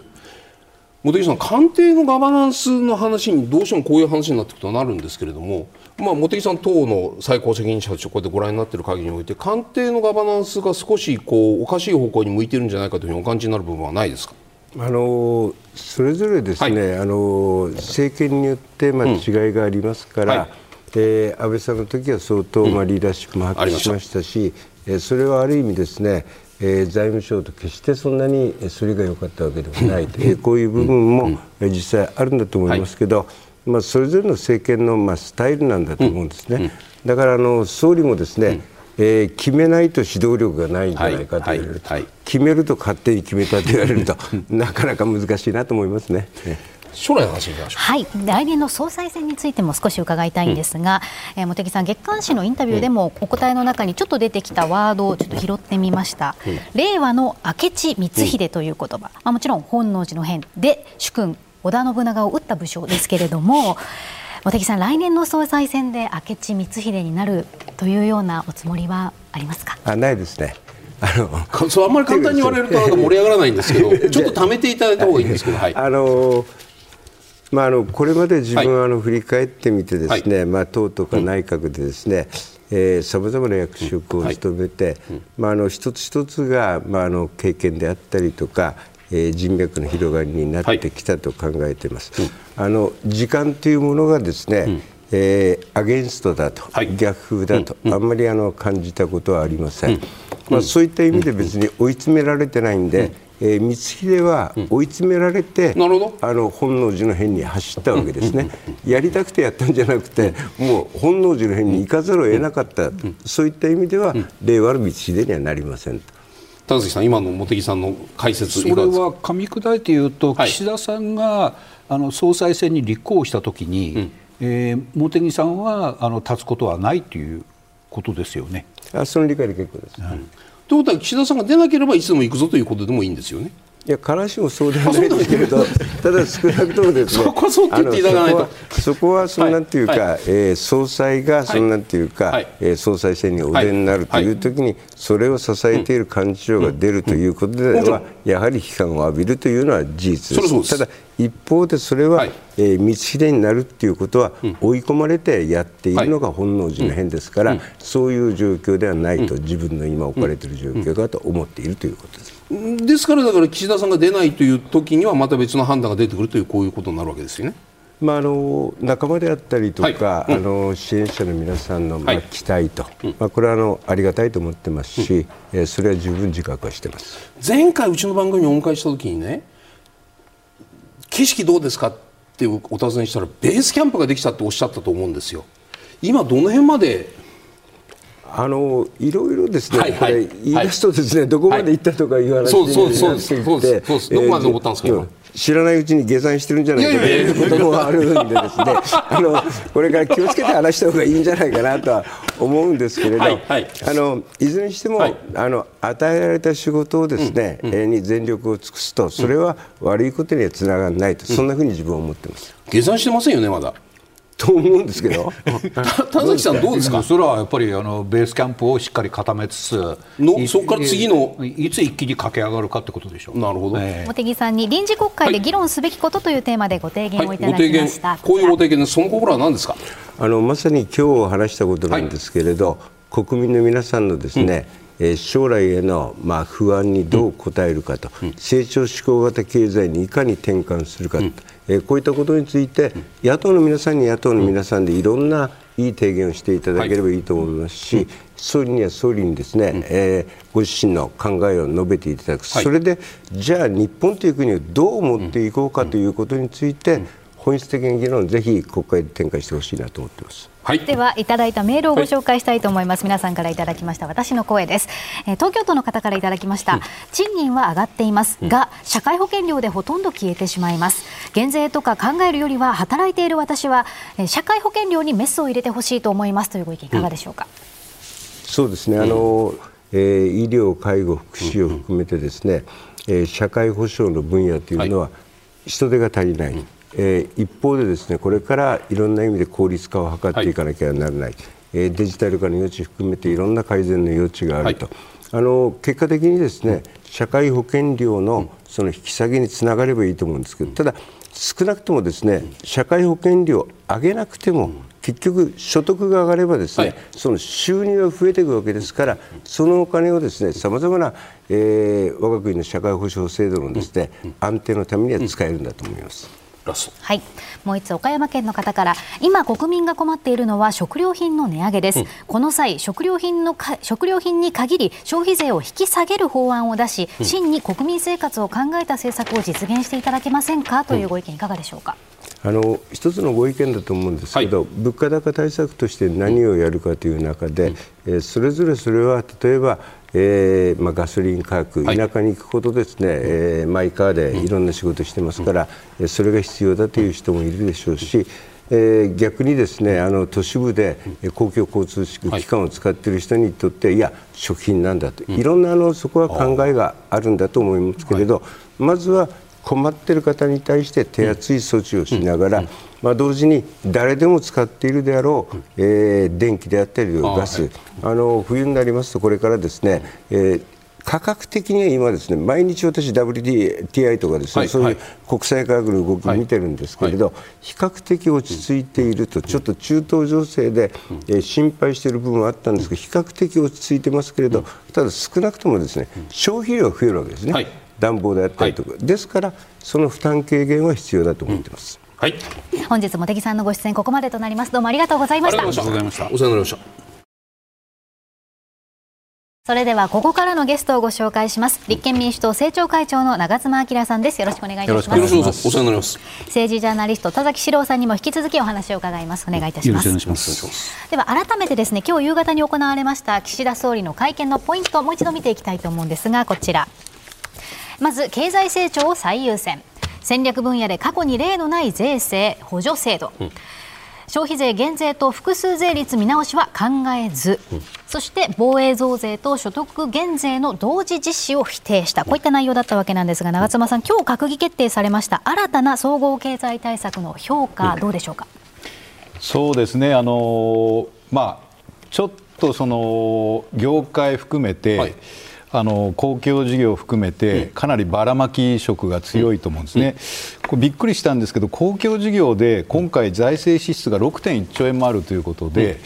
Speaker 3: 茂木さん、官邸のガバナンスの話にどうしてもこういう話になっていくとなるんですけれども、まあ、茂木さん、党の最高責任者としてこうやってご覧になっている限りにおいて、官邸のガバナンスが少しこうおかしい方向に向いているんじゃないかというふうにお感じになる部分はないですか？
Speaker 2: あのそれぞれですね、はい、あの政権によってまあ違いがありますから、うんはいえー、安倍さんの時は相当、まあ、リーダーシップも発揮しましたし、うん、えー、それはある意味ですね、えー、財務省と決してそんなにそれが良かったわけではないと、えー、こういう部分も、うん、実際あるんだと思いますけど、はい、まあ、それぞれの政権の、まあ、スタイルなんだと思うんですね。だからあの総理もですね、えー、決めないと指導力がないんじゃないかと言われると、はい。はい、決めると勝手に決めたと言われるとなかなか難しいなと思いますね。
Speaker 3: 将来の話にましょう。
Speaker 1: はい、来年の総裁選についても少し伺いたいんですが、うん、えー、茂木さん月刊誌のインタビューでもお答えの中にちょっと出てきたワードをちょっと拾ってみました。うん、令和の明智光秀という言葉、まあもちろん本能寺の変で主君織田信長を撃った武将ですけれども。茂木さん、来年の総裁選で明智光秀になるというようなおつもりはありますか？
Speaker 2: あ、ないですね。
Speaker 3: あのそうあんまり簡単に言われるとなんか盛り上がらないんですけど、ちょっと貯めていただいた方がいいんですけど、はい、
Speaker 2: あのまあ、あのこれまで自分はあの振り返ってみてですね、はい、まあ、党とか内閣でですね、さまざまな役職を務めて、まあ、あの一つ一つが、まあ、あの経験であったりとか、えー、人脈の広がりになってきたと考えています。あの時間というものがですね、えー、アゲンストだと、はい、逆風だと、うん、あんまりあの感じたことはありません、うん、まあ、そういった意味で別に追い詰められてないんで、うん、えー、光秀は追い詰められて、うん、あの本能寺の変に走ったわけですね、やりたくてやったんじゃなくて、もう本能寺の変に行かざるを得なかった、そういった意味では、令和の光秀にはなりませんと。
Speaker 3: 田崎さん、今の茂木さんの解説
Speaker 4: それは噛み砕いて言うと、はい、岸田さんがあの総裁選に立候補したときに、えー、茂木さんはあの立つことはないということですよね。
Speaker 2: あその理解で結構です。
Speaker 3: うん、ということは岸田さんが出なければいつでも行くぞということでもいいんですよね。
Speaker 2: いや必ずしもそうではないですけれど、ただ少なくともですね、そこはそうって言っていただかないと、そこはそのなんていうか、はい、えー、総裁がそのなんていうか、はい、えー、総裁選にお出になるというときに、それを支えている幹事長が出るということでは、やはり批判を浴びるというのは事実です。ただ一方でそれは、はい、えー、道秀になるっていうことは、追い込まれてやっているのが本能寺の変ですから、そういう状況ではないと、自分の今置かれている状況だと思っているということです。
Speaker 3: ですからだから岸田さんが出ないという時にはまた別の判断が出てくるというこういうことになるわけですよね。
Speaker 2: まあ、あの仲間であったりとか、はい。うん、あの支援者の皆さんの、まあ、期待と、はい、まあ、これはあのありがたいと思ってますし、うん、えそれは十分自覚はしてます。
Speaker 3: 前回、うちの番組にお迎えした時にね景色どうですかってお尋ねしたらベースキャンプができたっておっしゃったと思うんですよ。今どの辺まで
Speaker 2: あのいろいろですね、はいはい、これ言い出すとですね、はい、どこまで行ったとかいう話になっていて、
Speaker 3: ど。こまで登ったんですか、
Speaker 2: 知らないうちに下山してるんじゃないかという。こともあるんでですねあのこれから気をつけて話した方がいいんじゃないかなとは思うんですけれど、はいはい、あのいずれにしても、はい、あの与えられた仕事をですね、うんう。ん、に全力を尽くすとそれは悪いことにはつながらないと、うん、そんなふう。に自分は思ってます。
Speaker 3: 下山してませんよねまだ
Speaker 2: と思うんですけど。
Speaker 3: 田崎さんどうですか？
Speaker 4: それはやっぱりあのベースキャンプをしっかり固めつつ
Speaker 3: のそこから次の？
Speaker 4: いつ一気に駆け上がるかってことでしょう。
Speaker 3: なるほど、
Speaker 1: えー、茂木さんに臨時国会で議論すべきことというテーマでご提言をいただきました、はい。
Speaker 3: はい、こういうご提言でその心は何ですか？
Speaker 2: あのまさに今日話したことなんですけれど、はい、国民の皆さんのですね、うん。え将来へのまあ不安にどう応えるかと、うん、成長志向型経済にいかに転換するかと、うんえこういったことについて野党の皆さんに野党の皆さんでいろんないい提言をしていただければいいと思いますし、はい、総理には総理にですね、うん、えー、ご自身の考えを述べていただく、はい、それでじゃあ日本という国をどう持っていこうかということについて、本質的な議論をぜひ国会で展開してほしいなと思っています。
Speaker 1: はい、ではいただいたメールをご紹介したいと思います、はい、皆さんからいただきました。私の声です、えー、東京都の方からいただきました、うん、賃金は上がっています。が、うん、社会保険料でほとんど消えてしまいます。減税とか考えるよりは働いている私は、えー、社会保険料にメスを入れてほしいと思いますというご意見いかがでしょうか、うん、
Speaker 2: そうですね。あの、えー、医療介護福祉を含めてですね、えー、社会保障の分野というのは人手が足りない、えー、一方でですねこれからいろんな意味で効率化を図っていかなきゃならない、はい、えー、デジタル化の余地含めていろんな改善の余地があると、はい、あの結果的にですね社会保険料のその引き下げにつながればいいと思うんですけどただ少なくともですね社会保険料上げなくても結局所得が上がればですね、はい、その収入が増えていくわけですからそのお金をですねさまざまな、えー、我が国の社会保障制度のですね安定のためには使えるんだと思います。
Speaker 3: ラス
Speaker 1: はい、もう一つ岡山県の方から今国民が困っているのは食料品の値上げです、うん、この際食料品のか食料品に限り消費税を引き下げる法案を出し、うん、真に国民生活を考えた政策を実現していただけませんか？というご意見いかがでしょうか、
Speaker 2: あの一つのご意見だと思うんですけど、はい、物価高対策として何をやるかという中で、うん、えー、それぞれそれは例えばえーまあ、ガソリン価格、田舎に行くほどですね、はい、えー、マイカーでいろんな仕事してますから、うん、それが必要だという人もいるでしょうし、えー、逆にですねあの都市部で公共交通機関を使っている人にとって、はい、いや、食品なんだと、いろんなあのそこは考えがあるんだと思いますけれど、まずは困っている方に対して手厚い措置をしながら、まあ、同時に誰でも使っているであろう、えー、電気であったりガスあ、はい、あの冬になりますとこれからですね、えー価格的には今ですね毎日私 WTI とかですね、はい、そういう国際価格の動きを見てるんですけれど、はい、比較的落ち着いていると、ちょっと中東情勢で、えー、心配している部分はあったんですが比較的落ち着いてますけれど、ただ少なくともですね消費量が増えるわけですね、はい、暖房であったりとか、ですからその負担軽減は必要だと思ってます。
Speaker 1: はい、本日も茂木さんのご出演ここまでとなります。どうもありがとうございました。ありがとうございました。お世話になりました。それではここからのゲストをご紹介します。立憲民主党政調会長の長妻昭さんです。よろしくお願いいたします。
Speaker 3: よろしくお世話になります。
Speaker 1: 政治ジャーナリスト田崎史郎さんにも引き続きお話を伺います。お願いいたします。では改めてですね今日夕方に行われました岸田総理の会見のポイントもう一度見ていきたいと思うんですがこちらまず経済成長を最優先。戦略分野で過去に例のない税制補助制度、うん。消費税減税と複数税率見直しは考えず、うん、そして防衛増税と所得減税の同時実施を否定した。こういった内容だったわけなんですが長妻さん今日閣議決定されました。新たな総合経済対策の評価、どうでしょうか、
Speaker 5: そうですね。あのまあちょっとその業界含めて、はいあの公共事業を含めてかなりばらまき色が強いと思うんですね、これびっくりしたんですけど公共事業で今回財政支出が6.1兆円もあるということで、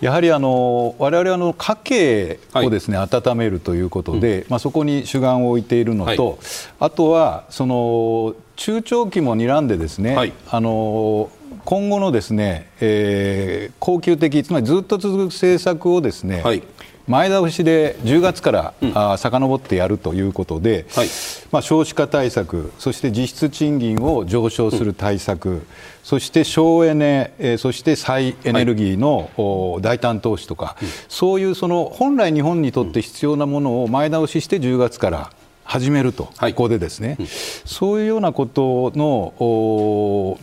Speaker 5: やはりあの我々あの家計をですね、温めるということで、まあ、そこに主眼を置いているのと、あとはその中長期も睨んでですね、あの今後のですね、えー、恒久的つまりずっと続く政策をですね、はい前倒しで10月から、うん、あ遡ってやるということで、はい、まあ、少子化対策、そして実質賃金を上昇する対策、うん、そして省エネ、えー、そして再エネルギーの、はい、大胆投資とか、うん、そういうその本来、日本にとって必要なものを前倒しして10月から始めると、はい、ここでですね、そういうようなことの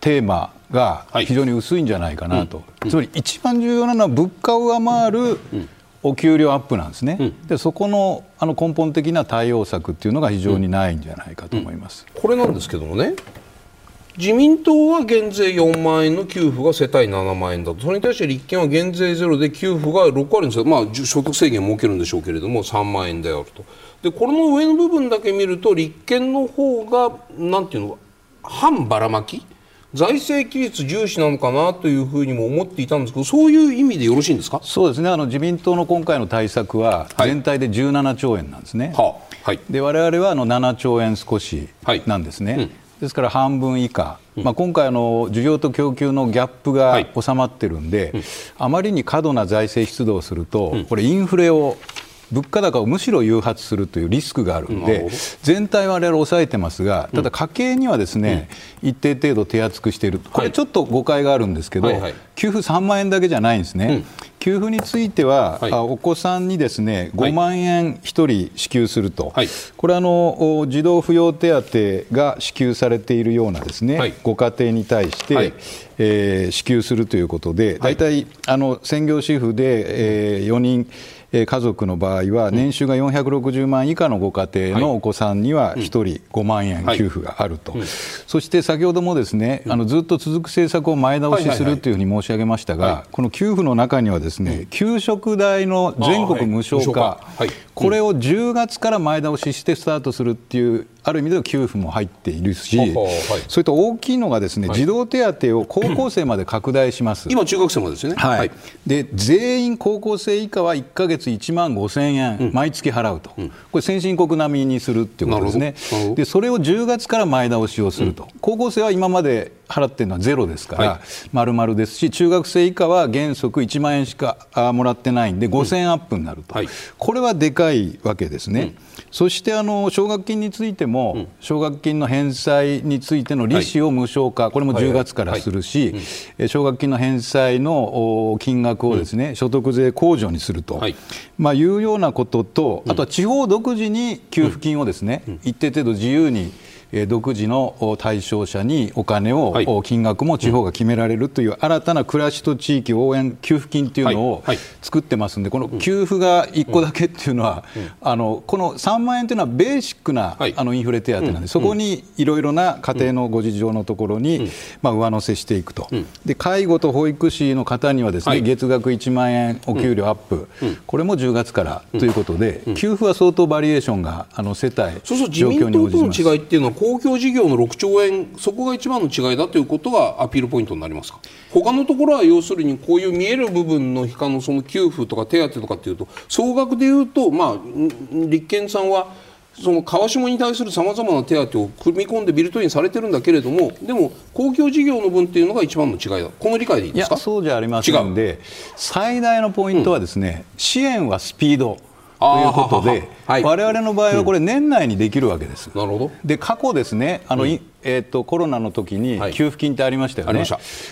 Speaker 5: テーマが非常に薄いんじゃないかなと、つまり一番重要なのは物価を上回るお給料アップなんですね、でそこのあの根本的な対応策っていうのが非常にないんじゃないかと思います、
Speaker 3: これなんですけどもね、自民党は減税4万円の給付が世帯7万円だと、それに対して立憲は減税ゼロで給付が6割にすまあ、所得制限を設けるんでしょうけれども、3万円であると。でこの上の部分だけ見ると立憲の方がなんていうの反ばらまき財政規律重視なのかなというふうにも思っていたんですけど、そういう意味でよろしいんですか？
Speaker 5: そうですね。あの、自民党の今回の対策は、全体で17兆円なんですね、はい、で我々はあの7兆円少しなんですね。はいうん。ですから半分以下、まあ、今回需要と供給のギャップが収まってるんで、はい、あまりに過度な財政出動をすると、これ、インフレを物価高をむしろ誘発するというリスクがあるので、全体は我々抑えてますが、ただ家計にはですね、一定程度手厚くしてい。る、これちょっと誤解があるんですけど、給付3万円だけじゃないんですね。給付については、はい、お子さんにですね5万円1人支給すると、はい、これあの、児童扶養手当が支給されているようなですね、はい、ご家庭に対して、はい、えー、支給するということで、大体、あの専業主婦で、えー、4人、家族の場合は年収が460万以下のご家庭のお子さんには1人5万円給付があると、そして先ほどもですねあのずっと続く政策を前倒しするというふうに申し上げましたが、この給付の中にはですね給食代の全国無償化、これを10月から前倒ししてスタートするっていうある意味での給付も入っているし、はい、それと大きいのがですね、はい、児童手当を高校生まで拡大します。
Speaker 3: 今中学生までですよね。
Speaker 5: はい。はい、で全員高校生以下は1か月1万5千円毎月払うと、うん、これ先進国並みにするっていうことですね。でそれを10月から前倒しをすると、うん、高校生は今まで払ってるのはゼロですから、まるまるですし、中学生以下は原則1万円しかもらってないんで、5000円アップになると、はい、これはでかいわけですね。うん、そしてあの奨学金についても、奨学金の返済についての利子を無償化、これも10月からするし、奨学金の返済の金額をですね、所得税控除にすると、はい。まあ、いうようなことと、あとは地方独自に給付金をですね、一定程度自由にえー、独自の対象者にお金を、はい、金額も地方が決められるという新たな暮らしと地域応援給付金というのを作ってますんで、この給付が1個だけっていうのは、あのこの3万円というのはベーシックな、あのインフレ手当なん。で、そこにいろいろな家庭のご事情のところに、まあ、上乗せしていくと、で介護と保育士の方にはですね、月額1万円お給料アップ、これも10月からということで、給付は相当バリエーションがあの世帯、
Speaker 3: そうそう自民党との違いっていうのは、公共事業の6兆円、そこが一番の違いだということがアピールポイントになりますか？他のところは要するにこういう見える部分の他のその給付とか手当とかっていうと総額でいうと、まあ、立憲さんはその川下に対するさまざまな手当を組み込んでビルトインされてるんだけれどもでも公共事業の分っていうのが一番の違いだ。この理解でいいですか？
Speaker 5: そうじゃありませんで最大のポイントはですね、うん、支援はスピードということで、われわれの場合はこれ、年内にできるわけです。
Speaker 3: なるほど。
Speaker 5: で過去ですねあの、うん、えーと、コロナの時に給付金ってありましたよね、はい、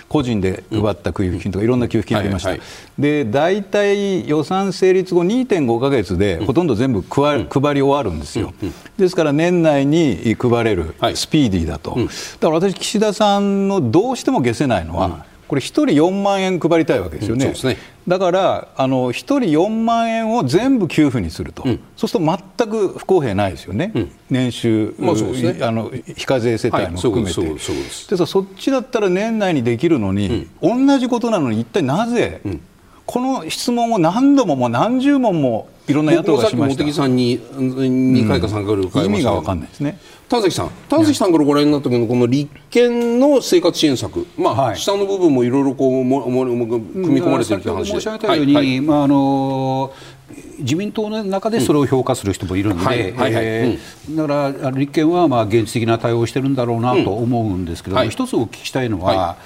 Speaker 5: 個人で配った給付金とか、いろんな給付金ありました、で大体予算成立後2.5か月で、ほとんど全部配,、配り終わるんですよ、ですから年内に配れる、スピーディーだと、だから私、岸田さんのどうしても消せないのは、これ1人4万円配りたいわけですよね。うん、ね。だからあの1人4万円を全部給付にすると、うん、そうすると全く不公平ないですよね、うん、年収、まあね、あの非課税世帯も含めて、はい、でそっちだったら年内にできるのに、同じことなのに一体なぜ、この質問を何度ももう何十問もいろんな野党がしました。
Speaker 3: 茂木さんに2回か3回ぐら
Speaker 5: い意味が分かんないですね。
Speaker 3: 田崎さん、田崎さんからご覧になったけど、この立憲の生活支援策、まあ、はい、下の部分もいろいろこうももも組み込まれているという話
Speaker 4: で、申し上げたように、はい、まああの自民党の中でそれを評価する人もいるので、だから立憲はまあ現実的な対応をしてるんだろうなと思うんですけど、うん、一つお聞きしたいのは、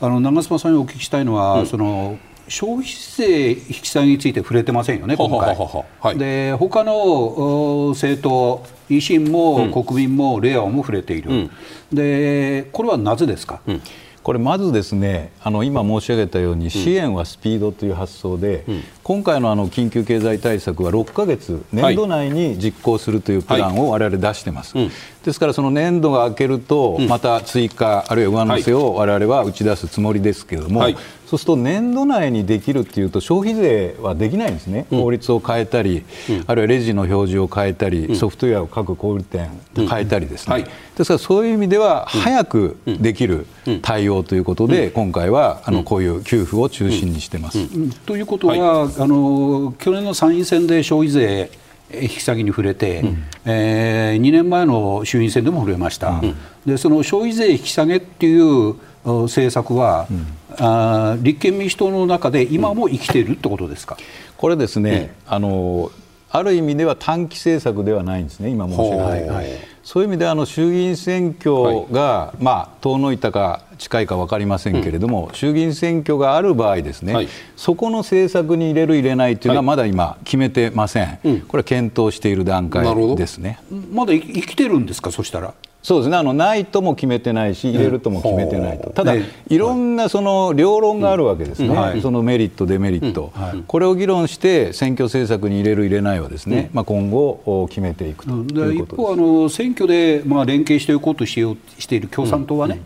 Speaker 4: あの長妻さんにお聞きしたいのは、その消費税引き下げについて触れてませんよね、今回。はい、で他の政党、維新も国民も令和も触れている、うん、でこれはなぜですか？うん。
Speaker 5: これまずですねあの今申し上げたように支援はスピードという発想で、うん、今回のあの緊急経済対策は6か月年度内に実行するというプランを我々出してます、はい、ですからその年度が明けるとまた追加、あるいは上乗せを我々は打ち出すつもりですけれども、はい、そうすると年度内にできるっていうと消費税はできないんですね、法律を変えたり、あるいはレジの表示を変えたり、ソフトウェアを各小売店変えたりですね、ですからそういう意味では早くできる対応ということで、今回はあのこういう給付を中心にしてます。
Speaker 4: ということは、あの去年の参院選で消費税引き下げに触れて、うん、えー、2年前の衆院選でも触れました、うん、でその消費税引き下げっていう政策は、うん、あ立憲民主党の中で今も生きているってことですか、
Speaker 5: これですね、あのある意味では短期政策ではないんですね、今申し上げた、はいはい、そういう意味であの衆議院選挙が、はい、まあ、遠のいたか近いか分かりませんけれども、うん、衆議院選挙がある場合ですね、はい、そこの政策に入れる、入れないというのはまだ今、決めてません、うん、これは検討している段階ですね。
Speaker 4: まだ生きてるんですか、そしたら。
Speaker 5: そうですね。あのないとも決めてないし入れるとも決めてないと、ただ、いろんなその両論があるわけですね、そのメリット、デメリット、これを議論して選挙政策に入れる、入れないはですね、まあ、今後決めていくという
Speaker 4: こと一方あの、選挙でまあ連携していこうとしようしている共産党はね、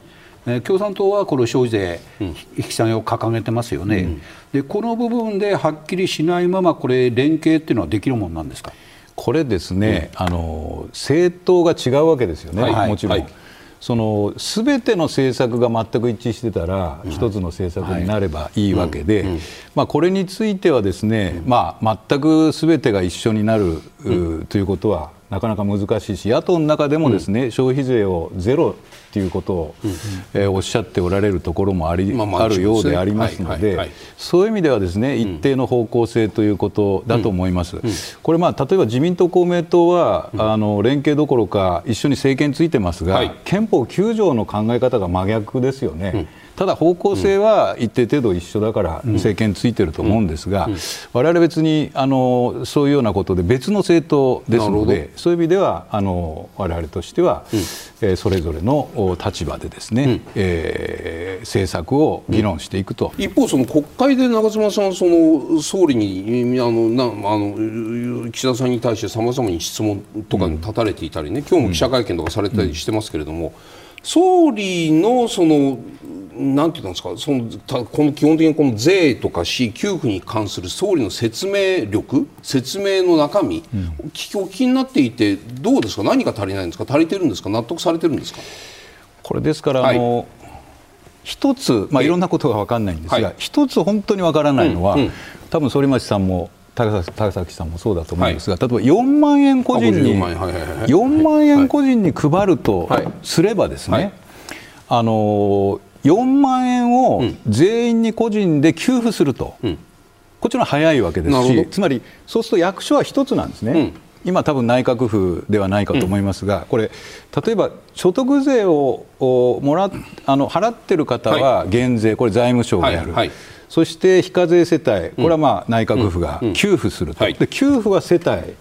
Speaker 4: え共産党はこの消費税引き下げを掲げてますよね、でこの部分ではっきりしないまま、これ、連携っていうのはできるものなんですか？
Speaker 5: これですね、うん、あの政党が違うわけですよね、はい、もちろん。はい。その全ての政策が全く一致してたら、一つの政策になればいいわけで、まあ、これについてはですね、まあ、全く全てが一緒になる、ということはなかなか難しいし野党の中でもですね、消費税をゼロということを、えー、おっしゃっておられるところもあり、あるようでありますので、そういう意味ではですね一定の方向性ということだと思います。これまあ例えば自民党公明党は、あの連携どころか一緒に政権ついてますが、憲法9条の考え方が真逆ですよね。ただ方向性は一定程度一緒だから政権ついてると思うんですが、われわれ別にあのそういうようなことで別の政党ですので、そういう意味ではあのわれわれとしては、うん、えー、それぞれの立場でですね、うん、えー、政策を議論していくと、
Speaker 3: 一方、その国会で長妻さん、その総理にあのなあの岸田さんに対してさまざまに質問とかに立たれていたりね、今日も記者会見とかされたりしてますけれども、総理のそのなんていうんですか？そのこの基本的にこの税とか市給付に関する総理の説明力説明の中身、うん、お聞きになっていてどうですか？何が足りないんですか？足りてるんですか？納得されてるんですか？
Speaker 5: これですから、はい、あの一つ、まあ、いろんなことが分かんないんですが、一、はい、つ本当に分からないのは、うんうん、多分反町さんも高崎さんもそうだと思うんですが、はい、例えば4万円個人に、4万円。個人に配るとすればですね、はい、あの4万円を全員に個人で給付すると、うん、こっちの早いわけですし、つまりそうすると役所は一つなんですね。うん。今、多分内閣府ではないかと思いますが、うん、これ、例えば所得税をもらあの払ってる方は減税、これ、財務省がやる、はい。はい、そして非課税世帯、これはまあ内閣府が給付すると、で給付は世帯、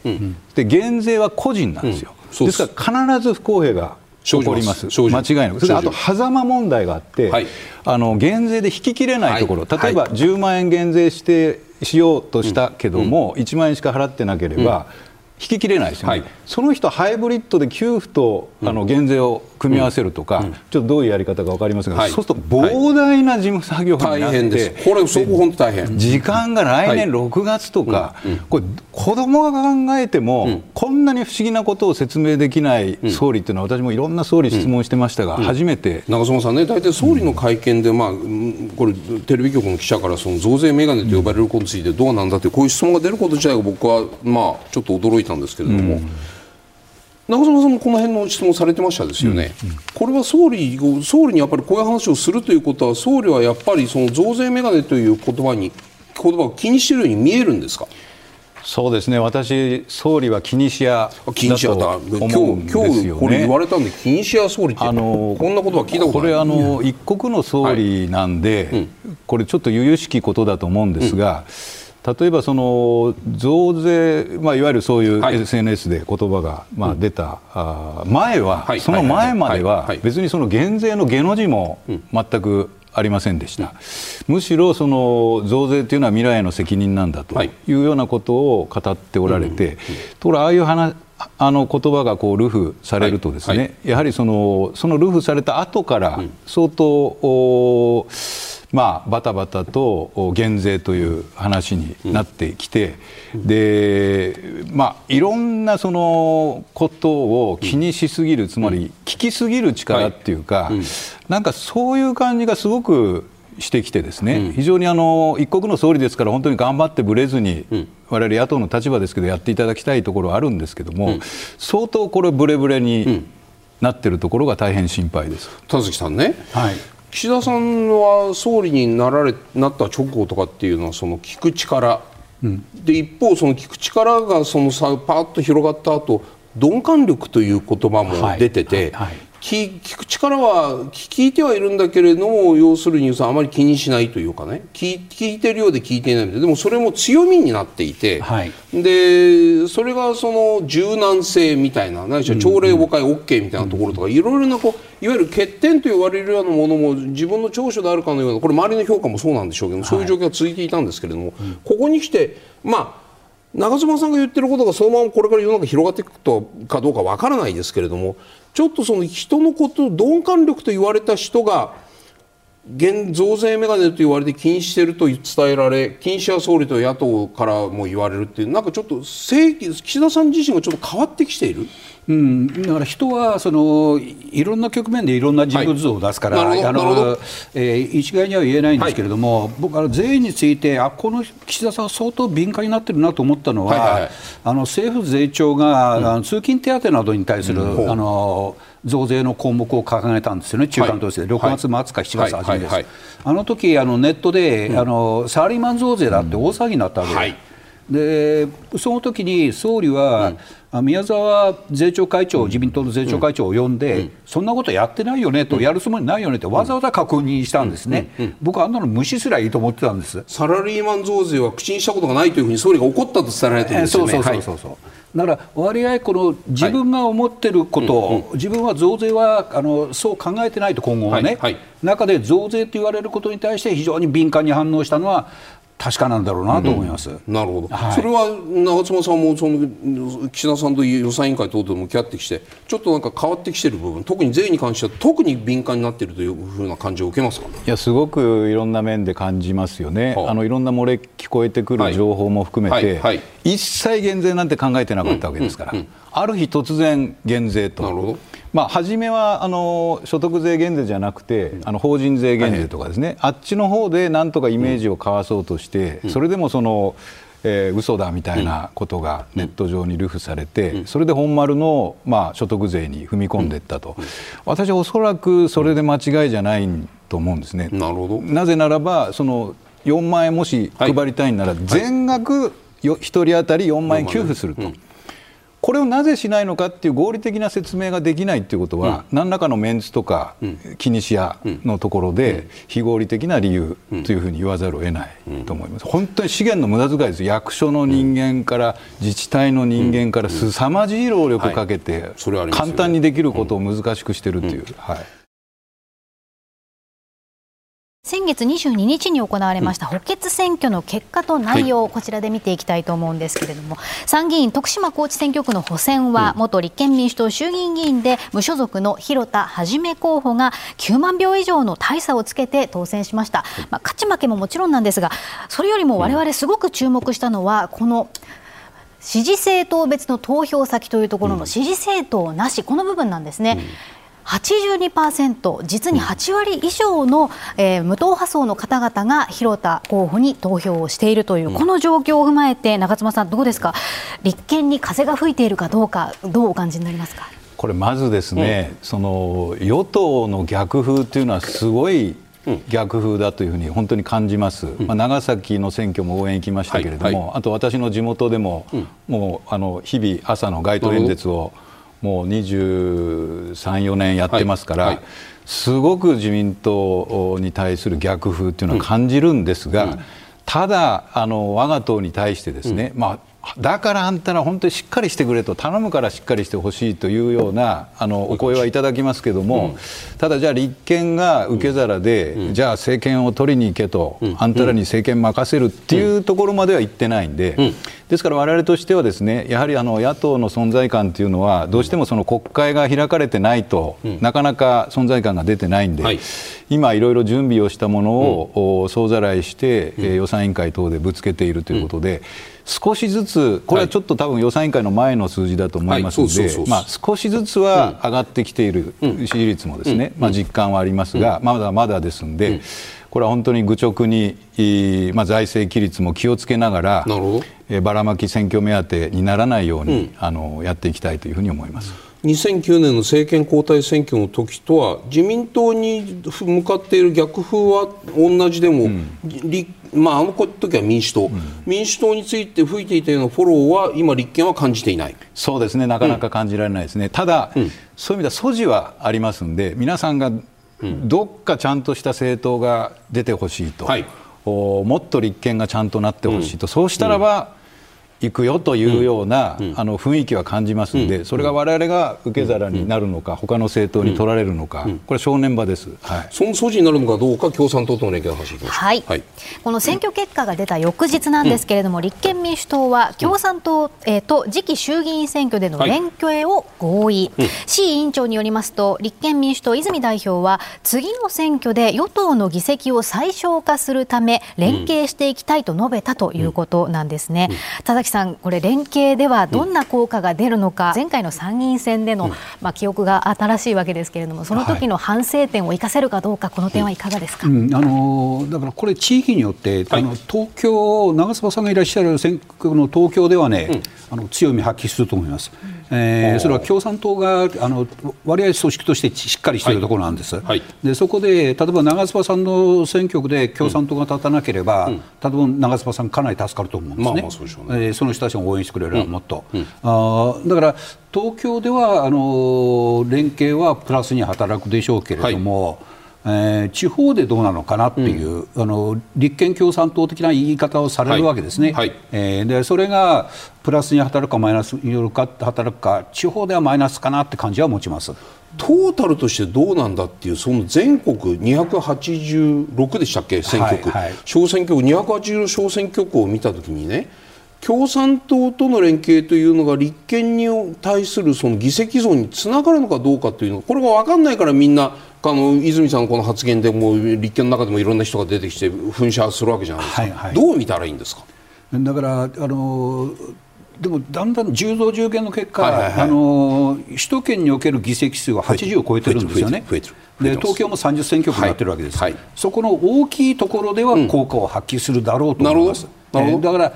Speaker 5: で減税は個人なんですよ、ですから必ず不公平が起こります、間違いなく、それあと狭間問題があって、はい、あの減税で引ききれないところ、はい、例えば10万円減税してしようとしたけども、うん、1万円しか払ってなければ、引ききれないですよね、はい、その人、ハイブリッドで給付とあの減税を組み合わせるとか、うん、ちょっとどういうやり方か分かりませんが、はい、そうすると膨大な事務作業になって、大変です。
Speaker 3: これ、そこ本当大変。
Speaker 5: 時間が来年6月とか、はい、これ、子供が考えても、うん、こんなに不思議なことを説明できない総理っていうのは、私もいろんな総理質問してましたが、うん、初めて。
Speaker 3: 長妻さんね、大体総理の会見で、まあ、これ、テレビ局の記者からその増税メガネと呼ばれることについてどうなんだって、こういう質問が出ること自体が僕は、まあ、ちょっと驚いたんですけれども。長妻さんもこの辺の質問されてましたですよね、うんうん、これは総理総理にやっぱりこういう話をするということは総理はやっぱりその増税メガネという言葉に言葉を気にしているように見えるんですか？
Speaker 5: そうですね。私、総理は気にしや気にしやだ今日
Speaker 3: 今日これ言われたんで気にしや総理って。あのこんなことは聞いたこと
Speaker 5: これあの一国の総理なんで、はい。うん、これちょっと由々しきことだと思うんですが、うん例えばその増税、まあ、いわゆるそういう SNS で言葉がまあ出た、あ前は、その前までは別にその減税の下の字も全くありませんでした、むしろその増税というのは未来の責任なんだとい。うようなことを語っておられて、ところああいう話あの言葉がこうルフされるとですね、はい。はい、やはりそのそのルフされた後から相当、うんまあ、バタバタと減税という話になってきて、うん、でまあ、いろんなそのことを気にしすぎる、つまり聞きすぎる力っていうか、はいうん、なんかそういう感じがすごくしてきてですね、うん、非常にあの一国の総理ですから本当に頑張ってぶれずに、うん、我々野党の立場ですけどやっていただきたいところはあるんですけども、うん、相当これブレブレになっているところが大変心配です。
Speaker 3: 田崎さんね、はい、岸田さんは総理になられなった直後とかっていうのはその聞く力、うん、で一方その聞く力がそのさパーッと広がった後鈍感力という言葉も出てて、はいはいはい聞聞く力は聞いてはいるんだけれども要するにあまり気にしないというかね聞聞いてるようで聞いていないのででもそれも強みになっていて、はい、でそれがその柔軟性みたいな何しろ朝令暮改 OK みたいなところとか、いろいろなこういわゆる欠点と言われるようなものも自分の長所であるかのようなこれ周りの評価もそうなんでしょうけどそういう状況が続いていたんですけれども、はい、ここに来てまあ長妻さんが言ってることがそのままこれから世の中広がっていくとかどうかわからないですけれどもちょっとその人のこと鈍感力と言われた人が現増税メガネと言われて禁止していると伝えられ禁止は総理と野党からも言われるっていうなんかちょっと正岸田さん自身がちょっと変わってきている？
Speaker 4: うん、だから人はそのいろんな局面でいろんな人物像を出すから、はい、あのえー、一概には言えないんですけれども、はい、僕あの税についてあこの岸田さんは相当敏感になってるなと思ったのは、はいはいはい、あの政府税調が、うん、通勤手当などに対する、うん、あの増税の項目を掲げたんですよね、中間投資で、6月末か7月初めです、あの時あのネットで、うん、あのサラリーマン増税だって大騒ぎになったわけで。す。でその時に総理は、宮沢税調会長、自民党の税調会長を呼んで、そんなことやってないよねと、やるつもりないよねって、わざわざ確認したんですね、僕、あんなの無視すりゃいいと思ってたんです。
Speaker 3: サラリーマン増税は口にしたことがないというふうに総理が怒ったと伝えられてるんですよね。
Speaker 4: そうそうそうそう、はい。だから割合、この自分が思ってることを、はい。うんうん、自分は増税はあのそう考えてないと、今後はね、はい。はい、中で増税と言われることに対して非常に敏感に反応したのは、確かなんだろうなと思います、うん、
Speaker 3: なるほど、はい、それは長妻さんもその岸田さんと予算委員会等々向き合ってきてちょっとなんか変わってきている部分特に税に関しては特に敏感になっているというふうな感じを受けますか、い
Speaker 5: やすごくいろんな面で感じますよね、はあ、あのいろんな漏れ聞こえてくる情報も含めて、はい。はい、一切減税なんて考えてなかったわけですから、ある日突然減税と。なるほど。まあ、初めはあの所得税減税じゃなくて、あの法人税減税とかですね、はい、あっちの方でなんとかイメージをかわそうとして、それでもその、えー、嘘だみたいなことがネット上に流布されて、それで本丸の、まあ、所得税に踏み込んでいったと、私はおそらくそれで間違いじゃないと思うんですね。
Speaker 3: なるほど。
Speaker 5: なぜならばその4万円もし配りたいなら、全額1人当たり4万円給付すると。これをなぜしないのかっていう合理的な説明ができないっていうことは、うん、何らかのメンツとか、うん、気にしやのところで、非合理的な理由というふうに言わざるを得ないと思います、本当に資源の無駄遣いです。役所の人間から、自治体の人間から凄まじい労力かけて、簡単にできることを難しくしてるっていう。はい
Speaker 1: 先月22日に行われました補欠選挙の結果と内容、をこちらで見ていきたいと思うんですけれども、参議院徳島高知選挙区の補選は、元立憲民主党衆議院議員で無所属の広田一候補が9万票以上の大差をつけて当選しました、まあ、勝ち負けももちろんなんですがそれよりも我々すごく注目したのはこの支持政党別の投票先というところの支持政党なし、この部分なんですね。82%実に8割以上の、えー、無党派層の方々が広田候補に投票をしているという、この状況を踏まえて長妻さん、どうですか？立憲に風が吹いているかどうかどうお感じになりますか？
Speaker 5: これまずですね、うん、その与党の逆風というのはすごい逆風だというふうに本当に感じます、うん、まあ、長崎の選挙も応援行きましたけれども、はい。はい、あと私の地元でも、うん、もうあの日々朝の街頭演説をもう23、4年やってますから、はいはい、すごく自民党に対する逆風というのは感じるんですが、うん、ただあの、我が党に対してですね、うん、まあだからあんたら本当にしっかりしてくれと頼むからしっかりしてほしいというようなあのお声はいただきますけれども、うん、ただ、じゃあ立憲が受け皿で、うん、じゃあ政権を取りに行けと、うん、あんたらに政権任せるっていうところまでは言ってないんで、ですから我々としてはですねやはりあの野党の存在感というのはどうしてもその国会が開かれてないと、なかなか存在感が出てないんで、はい、今、いろいろ準備をしたものを、総ざらいして、予算委員会等でぶつけているということで、少しずつ、これはちょっと多分予算委員会の前の数字だと思いますので、少しずつは上がってきている支持率もですね、まあ、実感はありますが、まだまだですので、これは本当に愚直に、まあ、財政規律も気をつけながら、えばらまき選挙目当てにならないように、あのやっていきたいというふうに思います。
Speaker 3: 2009年の政権交代選挙の時とは自民党に向かっている逆風は同じでも、うん、まあ、あの時は民主党、うん、民主党について吹いていたようなフォローは今、立憲は感じていない。
Speaker 5: そうですね、なかなか感じられないですね、うん、ただ、そういう意味では素地はありますんで、皆さんがどっかちゃんとした政党が出てほしいと、はい、もっと立憲がちゃんとなってほしいと、そうしたらば、行くよというような、うん、あの雰囲気は感じますので、うん、それが我々が受け皿になるのか、うん、他の政党に取られるのか、これ正念場です、
Speaker 3: はい、その素地になるのかどうか共産党との連携の話いきましょう、
Speaker 1: はい、はい、この選挙結果が出た翌日なんですけれども、立憲民主党は共産党、えー、と次期衆議院選挙での連携を合意、はい、市委員長によりますと立憲民主党泉代表は次の選挙で与党の議席を最小化するため連携していきたいと述べたということなんですね。田崎さん、これ連携ではどんな効果が出るのか、うん、前回の参議院選での、うん、まあ、記憶が新しいわけですけれども、その時の反省点を生かせるかどうか、この点はいかがですか、
Speaker 4: うん、あのだからこれ、地域によって、はい、あの東京、長妻さんがいらっしゃる選挙の東京ではね、あの強み発揮すると思います。えー、それは共産党があの割合組織としてしっかりしているところなんです、はい。はい、でそこで例えば長妻さんの選挙区で共産党が立たなければ、うん、多分長妻さん、かなり助かると思うんですね、まあまあそ、の人たちが応援してくれるもっと、うん。うん、あだから東京ではあの連携はプラスに働くでしょうけれども、はい。えー、地方でどうなのかなっていう、うん、あの立憲共産党的な言い方をされるわけですね、はいはい、えー、でそれがプラスに働くかマイナスによるか働くか地方ではマイナスかなって感じは持ちます。
Speaker 3: トータルとしてどうなんだっていうその全国286でしたっけ選挙区、はいはい、小選挙区280小選挙区を見たときにね共産党との連携というのが立憲に対するその議席増につながるのかどうかというのこれが分かんないからみんなあの泉さんのこの発言でも立憲の中でもいろんな人が出てきて噴射するわけじゃないですか、はいはい、どう見たらいいんですか？
Speaker 4: だからあのでもだんだん10増10減の結果、はいはいはい、あの首都圏における議席数は80を超えてるんですよね。で東京も30選挙区になってるわけです、はい。はい、そこの大きいところでは効果を発揮するだろうと思います。うん、えー、だから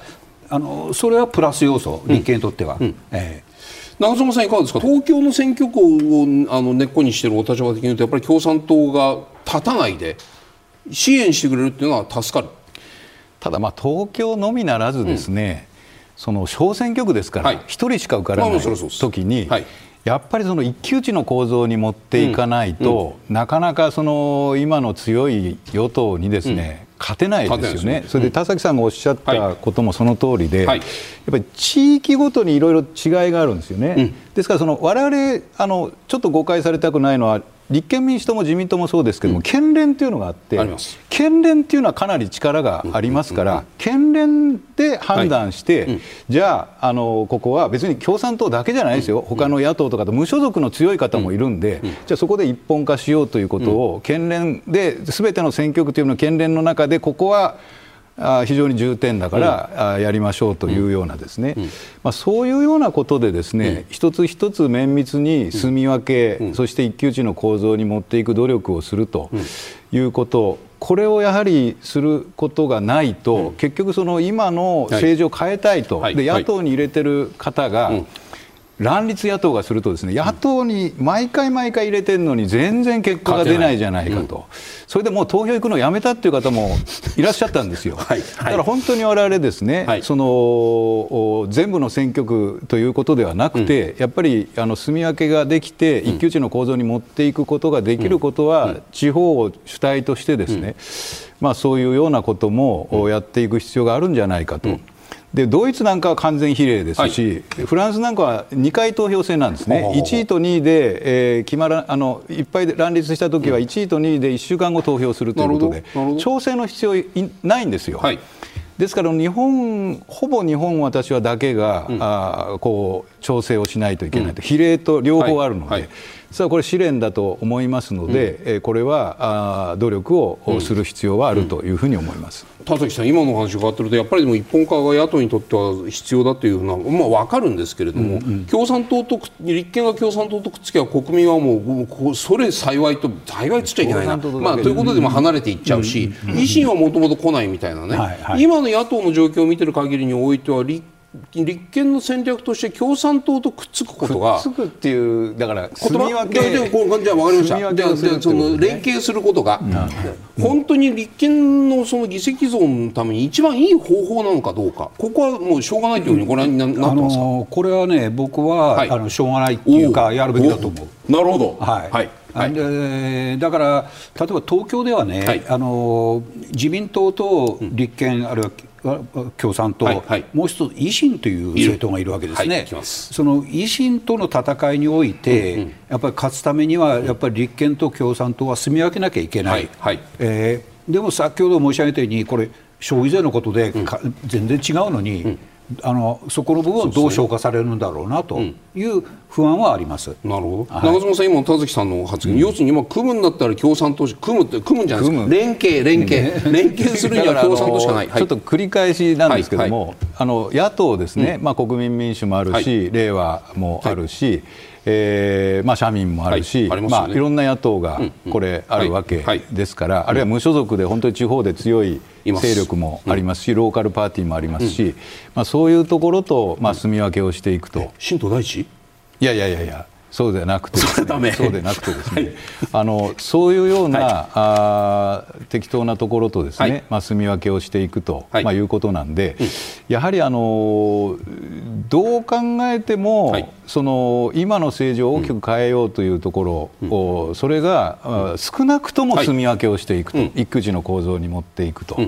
Speaker 4: あのそれはプラス要素、立憲にとっては。うん、え
Speaker 3: ー長妻さん、いかがですか、東京の選挙区をあの根っこにしているお立場的に言うと、やっぱり共産党が立たないで、支援してくれるっていうのは助かる。
Speaker 5: ただ、東京のみならず、ですね、うん、その小選挙区ですから、1人しか受からない時に、はい。やっぱりその一騎打ちの構造に持っていかないと、うん。うん、なかなかその今の強い与党にですね、うん、勝てないですよね、それで田崎さんがおっしゃったこともその通りで、はい、やっぱり地域ごとにいろいろ違いがあるんですよね。ですからその我々あのちょっと誤解されたくないのは立憲民主党も自民党もそうですけども、うん、県連というのがあって、県連というのはかなり力がありますから、県連で判断して、はい、じゃああの、ここは別に共産党だけじゃないですよ、他の野党とかと無所属の強い方もいるんで、じゃあそこで一本化しようということを、県連で、すべての選挙区というのは県連の中で、ここは、あ非常に重点だから、うん、やりましょうというようなですね、うん、まあ、そういうようなことでですね、うん、一つ一つ綿密に住み分け、そして一騎打ちの構造に持っていく努力をするということ、これをやはりすることがないと、結局その今の政治を変えたいと、はい、で野党に入れてる方が、乱立野党がするとですね野党に毎回毎回入れてるのに全然結果が出ないじゃないかと、うん、それでもう投票行くのやめたっていう方もいらっしゃったんですよ、はい、だから本当に我々ですね、はい、その全部の選挙区ということではなくて、うん、やっぱりあの住み分けができて一騎打ちの構造に持っていくことができることは、地方を主体としてですね、まあ、そういうようなこともやっていく必要があるんじゃないかと。でドイツなんかは完全比例ですし、はい、フランスなんかは2回投票制なんですね、1位と2位で、えー、決まらあのいっぱい乱立したときは、1位と2位で1週間後投票するということで、調整の必要ないんですよ。はい。ですから日本、ほぼ日本私はだけが、うん、あこう調整をしないといけないと、うん、比例と両方あるので、はいはい、実はこれ試練だと思いますので、うん、えこれはあ努力をする必要はあるというふうに思います。
Speaker 3: 田崎さん、今の話を伺ってるとやっぱりでも一本化が野党にとっては必要だというのは、まあ、分かるんですけれども、うんうん、共産党と立憲が共産党とくっつけば国民はもうそれ幸いと幸いつっちゃいけないな、まあ、ということでも離れていっちゃうし、維新はもともと来ないみたいなね、はいはい、今の野党の状況を見てる限りにおいては立立憲の戦略として共産党とくっつくことが
Speaker 5: くっつくっていうだから
Speaker 3: 住み分けじゃあ分かりましたじゃあその連携することが、うん、本当に立憲のその議席増のために一番いい方法なのかどうかここはもうしょうがないというふうにご覧になってますか、
Speaker 4: これはね僕は、はい、あのしょうがないっていうかやるべきだと思
Speaker 3: う。なるほど。
Speaker 4: はい、はい。はい、でだから、例えば東京ではね、はい、あの自民党と立憲、あるいは共産党、はいはい、もう一つ維新という政党がいるわけですね、はい、その維新との戦いにおいて、うんうん、やっぱり勝つためには、やっぱり立憲と共産党は住み分けなきゃいけない、はいえー、でも先ほど申し上げたように、これ、消費税のことで、うん、全然違うのに。うんあのそこの部分をどう消化されるんだろうなという不安はあります、
Speaker 3: うん、なるほど、はい、長妻さん、今の田崎さんの発言、うん、要するに今、組むんだったら共産党組むって組むんじゃないですか、連携、連携、連携するには共産党しかない、
Speaker 5: ちょっと繰り返しなんですけども、はいはい、あの野党ですね、うん、まあ、国民民主もあるし、令和もあるし、えーまあ、社民もあるし、はいまあ、いろんな野党がこれ、あるわけですから、あるいは無所属で本当に地方で強い勢力もありますし、ローカルパーティーもありますし、まあ、そういうところと、まあ、住み分けをしていくと。
Speaker 3: 新党第一？
Speaker 5: いやいやいやいやそうでなくて、
Speaker 3: ね、そう
Speaker 5: でなくてですね、はい、あのそういうような、はい、あ適当なところとですね、はい、まあ、住み分けをしていくと、はい。まあ、いうことなんで、うん、やはりあのどう考えても、その今の政治を大きく変えようというところを、うん、それが、うん、少なくとも住み分けをしていくと、育児の構造に持っていくと。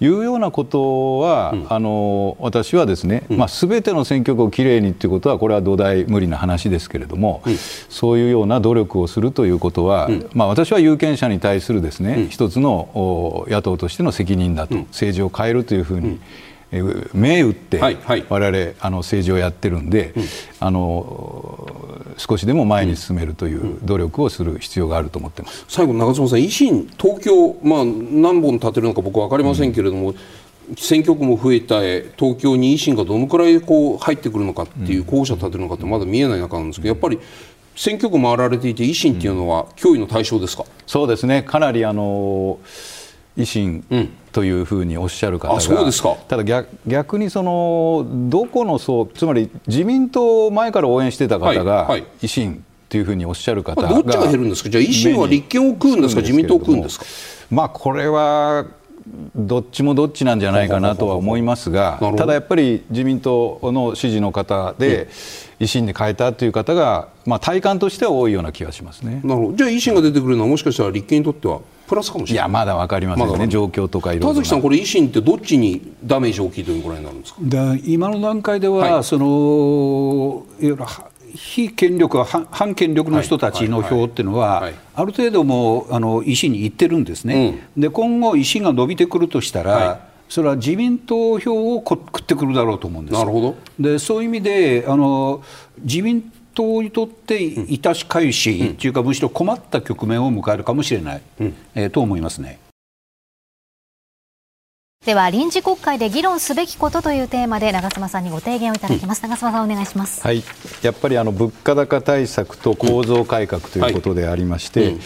Speaker 5: いうようなことは、あの私はですね、まあ、全ての選挙区をきれいにということはこれは土台無理な話ですけれども、そういうような努力をするということは、まあ、私は有権者に対するですね、一つの野党としての責任だと、政治を変えるというふうに、銘打って、我々あの政治をやってるんで、あの少しでも前に進めるという努力をする必要があると思ってます。
Speaker 3: 最後、長妻さん、維新、東京、まあ、何本立てるのか僕は分かりませんけれども、選挙区も増えた東京に維新がどのくらいこう入ってくるのかっていう候補者立てるのかってまだ見えない中なんですけど、やっぱり選挙区回られていて維新っていうのは脅威の対象ですか、
Speaker 5: そうですね。かなりあの維新というふうにおっしゃる方が、ただ逆逆にそのどこの層つまり自民党を前から応援してた方が維新というふうにおっしゃる方が、
Speaker 3: どっちが減るんですか？じゃあ維新は立憲を食うんですか？自民党を食うんですか？
Speaker 5: まあこれはどっちもどっちなんじゃないかなとは思いますが、ただやっぱり自民党の支持の方で、維新に変えたという方が、まあ、体感としては多いような気がしますね。
Speaker 3: なるほど。じゃあ維新が出てくるのは、もしかしたら立憲にとってはプラスかもしれない。
Speaker 5: いや、まだ分かりませんね、ま、状況とかいろいろ
Speaker 3: 田崎さん、これ、維新ってどっちにダメージ大きいというご覧になるんですか？
Speaker 4: 今の段階では、はい、そのいわゆる非権力反権力の人たちの票っていうのは、ある程度もあの維新にいってるんですね、うん、で今後、維新が伸びてくるとしたら、はい、それは自民党票を食ってくるだろうと思うんです
Speaker 3: なるほど。
Speaker 4: でそういう意味であの自民党にとって致し返し、というか、むしろ困った局面を迎えるかもしれない、うん、えー、と思いますね。
Speaker 1: では臨時国会で議論すべきことというテーマで長妻さんにご提言をいただきます、うん、長妻さんお願いします。
Speaker 5: はい。やっぱりあの物価高対策と構造改革ということでありまして、うん。はい、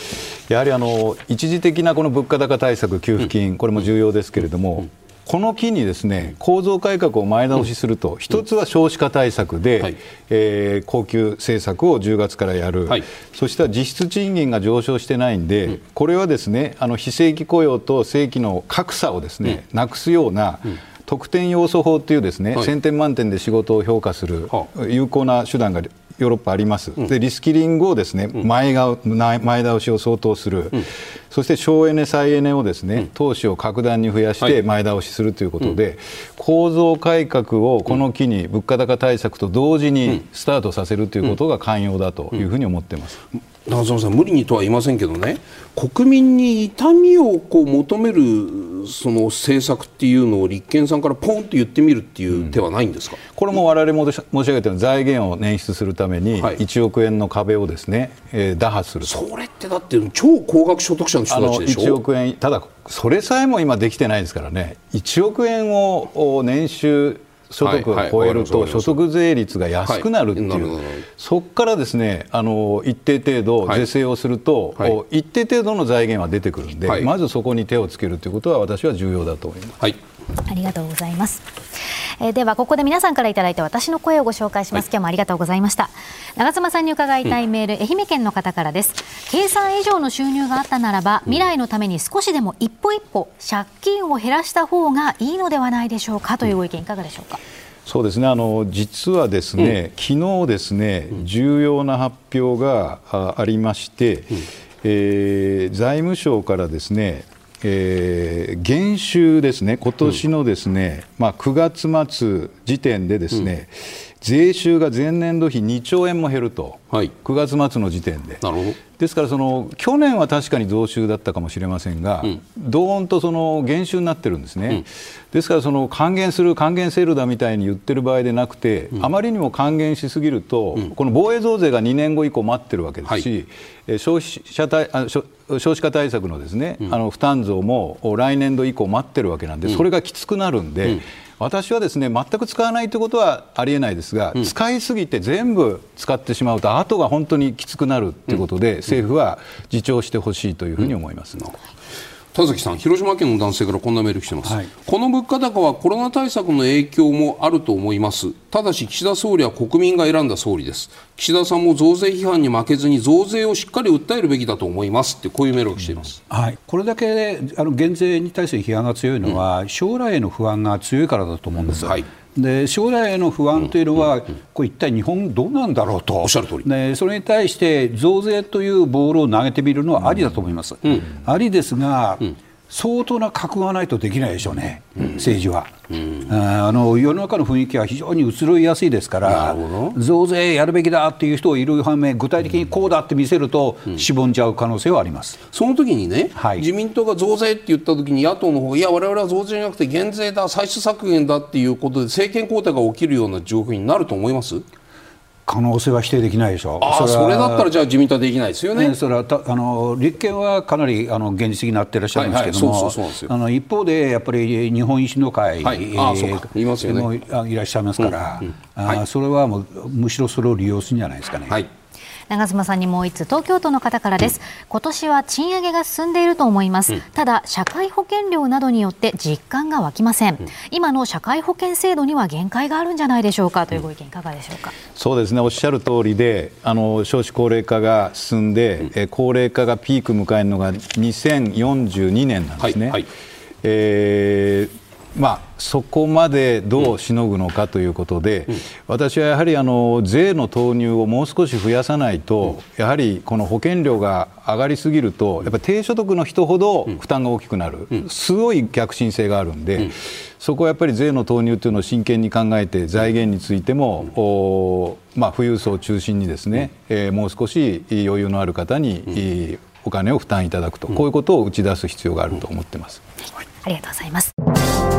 Speaker 5: やはりあの一時的なこの物価高対策給付金、これも重要ですけれども、この機にですね構造改革を前倒しすると、一つは少子化対策で、はい、えー、恒久政策を10月からやる、はい、そして実質賃金が上昇してないんで、うん、これはですねあの非正規雇用と正規の格差をですね、うん、なくすような、うん。得点要素法というですね、はい、1000点満点で仕事を評価する有効な手段がヨーロッパあります、うん、でリスキリングをですね、前が前倒しを相当する、うん、そして省エネ、再エネをですね、投資を格段に増やして前倒しするということで、構造改革をこの機に物価高対策と同時にスタートさせるということが寛容だというふうに思っています。
Speaker 3: 長澤さん無理にとは言いませんけどね。国民に痛みをこう求めるその政策っていうのを立憲さんからポンと言ってみるっていう手はないんですか、うん、
Speaker 5: これも我々も申し上げたように財源を捻出するために1億円の壁をですね、えー、打破する
Speaker 3: それってだって超高額所得者の人たちでしょ
Speaker 5: ？1億円ただそれさえも今できてないですからね。1億円を年収所得を超えると所得税率が安くなるっていう、そこからですねあの一定程度是正をすると、一定程度の財源は出てくるんで、まずそこに手をつけるということは私は重要だと思います。
Speaker 1: ありがとうございます。えー、ではここで皆さんからいただいた私の声をご紹介します、はい、今日もありがとうございました。長妻さんに伺いたいメール、うん、愛媛県の方からです。計算以上の収入があったならば未来のために少しでも一歩一歩借金を減らした方がいいのではないでしょうか。というご意見いかがでしょうか、
Speaker 5: そうですね。あの実はですね、うん、昨日ですね、重要な発表がありまして、うん、えー、財務省からですねえー、減収ですね、今年のですね、うん、まあ、9月末時点でですね、うん、税収が前年度比2兆円も減ると、はい、9月末の時点で。なるほど。ですからその、去年は確かに増収だったかもしれませんが、うん、どーんとその減収になってるんですね、うん、ですからその還元する、還元セールだみたいに言ってる場合でなくて、うん、あまりにも還元しすぎると、この防衛増税が2年後以降待ってるわけですし、はい、消費者対あ少子化対策のですね、あの負担増も来年度以降待ってるわけなんで、それがきつくなるんで。私はですね全く使わないということはありえないですが、うん、使いすぎて全部使ってしまうと後が本当にきつくなるということで、うん、政府は自重してほしいというふうに思います、うん、
Speaker 3: 田崎さん広島県の男性からこんなメール来てます、はい、この物価高はコロナ対策の影響もあると思います。ただし岸田総理は国民が選んだ総理です。岸田さんも増税批判に負けずに増税をしっかり訴えるべきだと思います。ってこういうメールが来ています、
Speaker 4: はい、これだけあの減税に対する批判が強いのは、うん、将来への不安が強いからだと思うんです、はいで将来への不安というのは、これ一体日本どうなんだろうと。
Speaker 3: おっしゃる通り。
Speaker 4: でそれに対して増税というボールを投げてみるのはありだと思います。うん、ありですが、うん相当な覚悟がないとできないでしょうね、うん、政治は、うん、あの。世の中の雰囲気は非常に移ろいやすいですから、増税やるべきだっていう人がいる反面、具体的にこうだって見せると、しぼんじゃう可能性はあります、
Speaker 3: その時にね、はい、自民党が増税って言った時に、野党の方が、いや、われわれは増税じゃなくて減税だ、歳出削減だっていうことで、政権交代が起きるような状況になると思います？
Speaker 4: 可能性は否定できないでしょう。あ
Speaker 3: それだったらじゃあ自民党はできないですよね。
Speaker 4: それはたあの立憲はかなりあの現実的になっていらっしゃるんですけども、あの一方でやっぱり日本維新の会、はい、あいますよね。もいらっしゃいますから、うんうんはい、あそれはもうむしろそれを利用するんじゃないですかね。はい
Speaker 1: 長妻さんにもう一つ東京都の方からです、今年は賃上げが進んでいると思います、うん、ただ社会保険料などによって実感が湧きません、うん、今の社会保険制度には限界があるんじゃないでしょうか。というご意見いかがでしょうか、
Speaker 5: そうですね。おっしゃる通りであの少子高齢化が進んで、うん、え高齢化がピーク迎えるのが2042年なんですね、はいはい、えーまあ、そこまでどうしのぐのかということで、うん、私はやはりあの税の投入をもう少し増やさないと、うん、やはりこの保険料が上がりすぎると、やっぱり低所得の人ほど負担が大きくなる、うん、すごい逆進性があるんで、そこはやっぱり税の投入というのを真剣に考えて、財源についても、まあ、富裕層を中心にですね、えー、もう少し余裕のある方に、お金を負担いただくと、こういうことを打ち出す必要があると思ってます。
Speaker 1: ありがとうございます。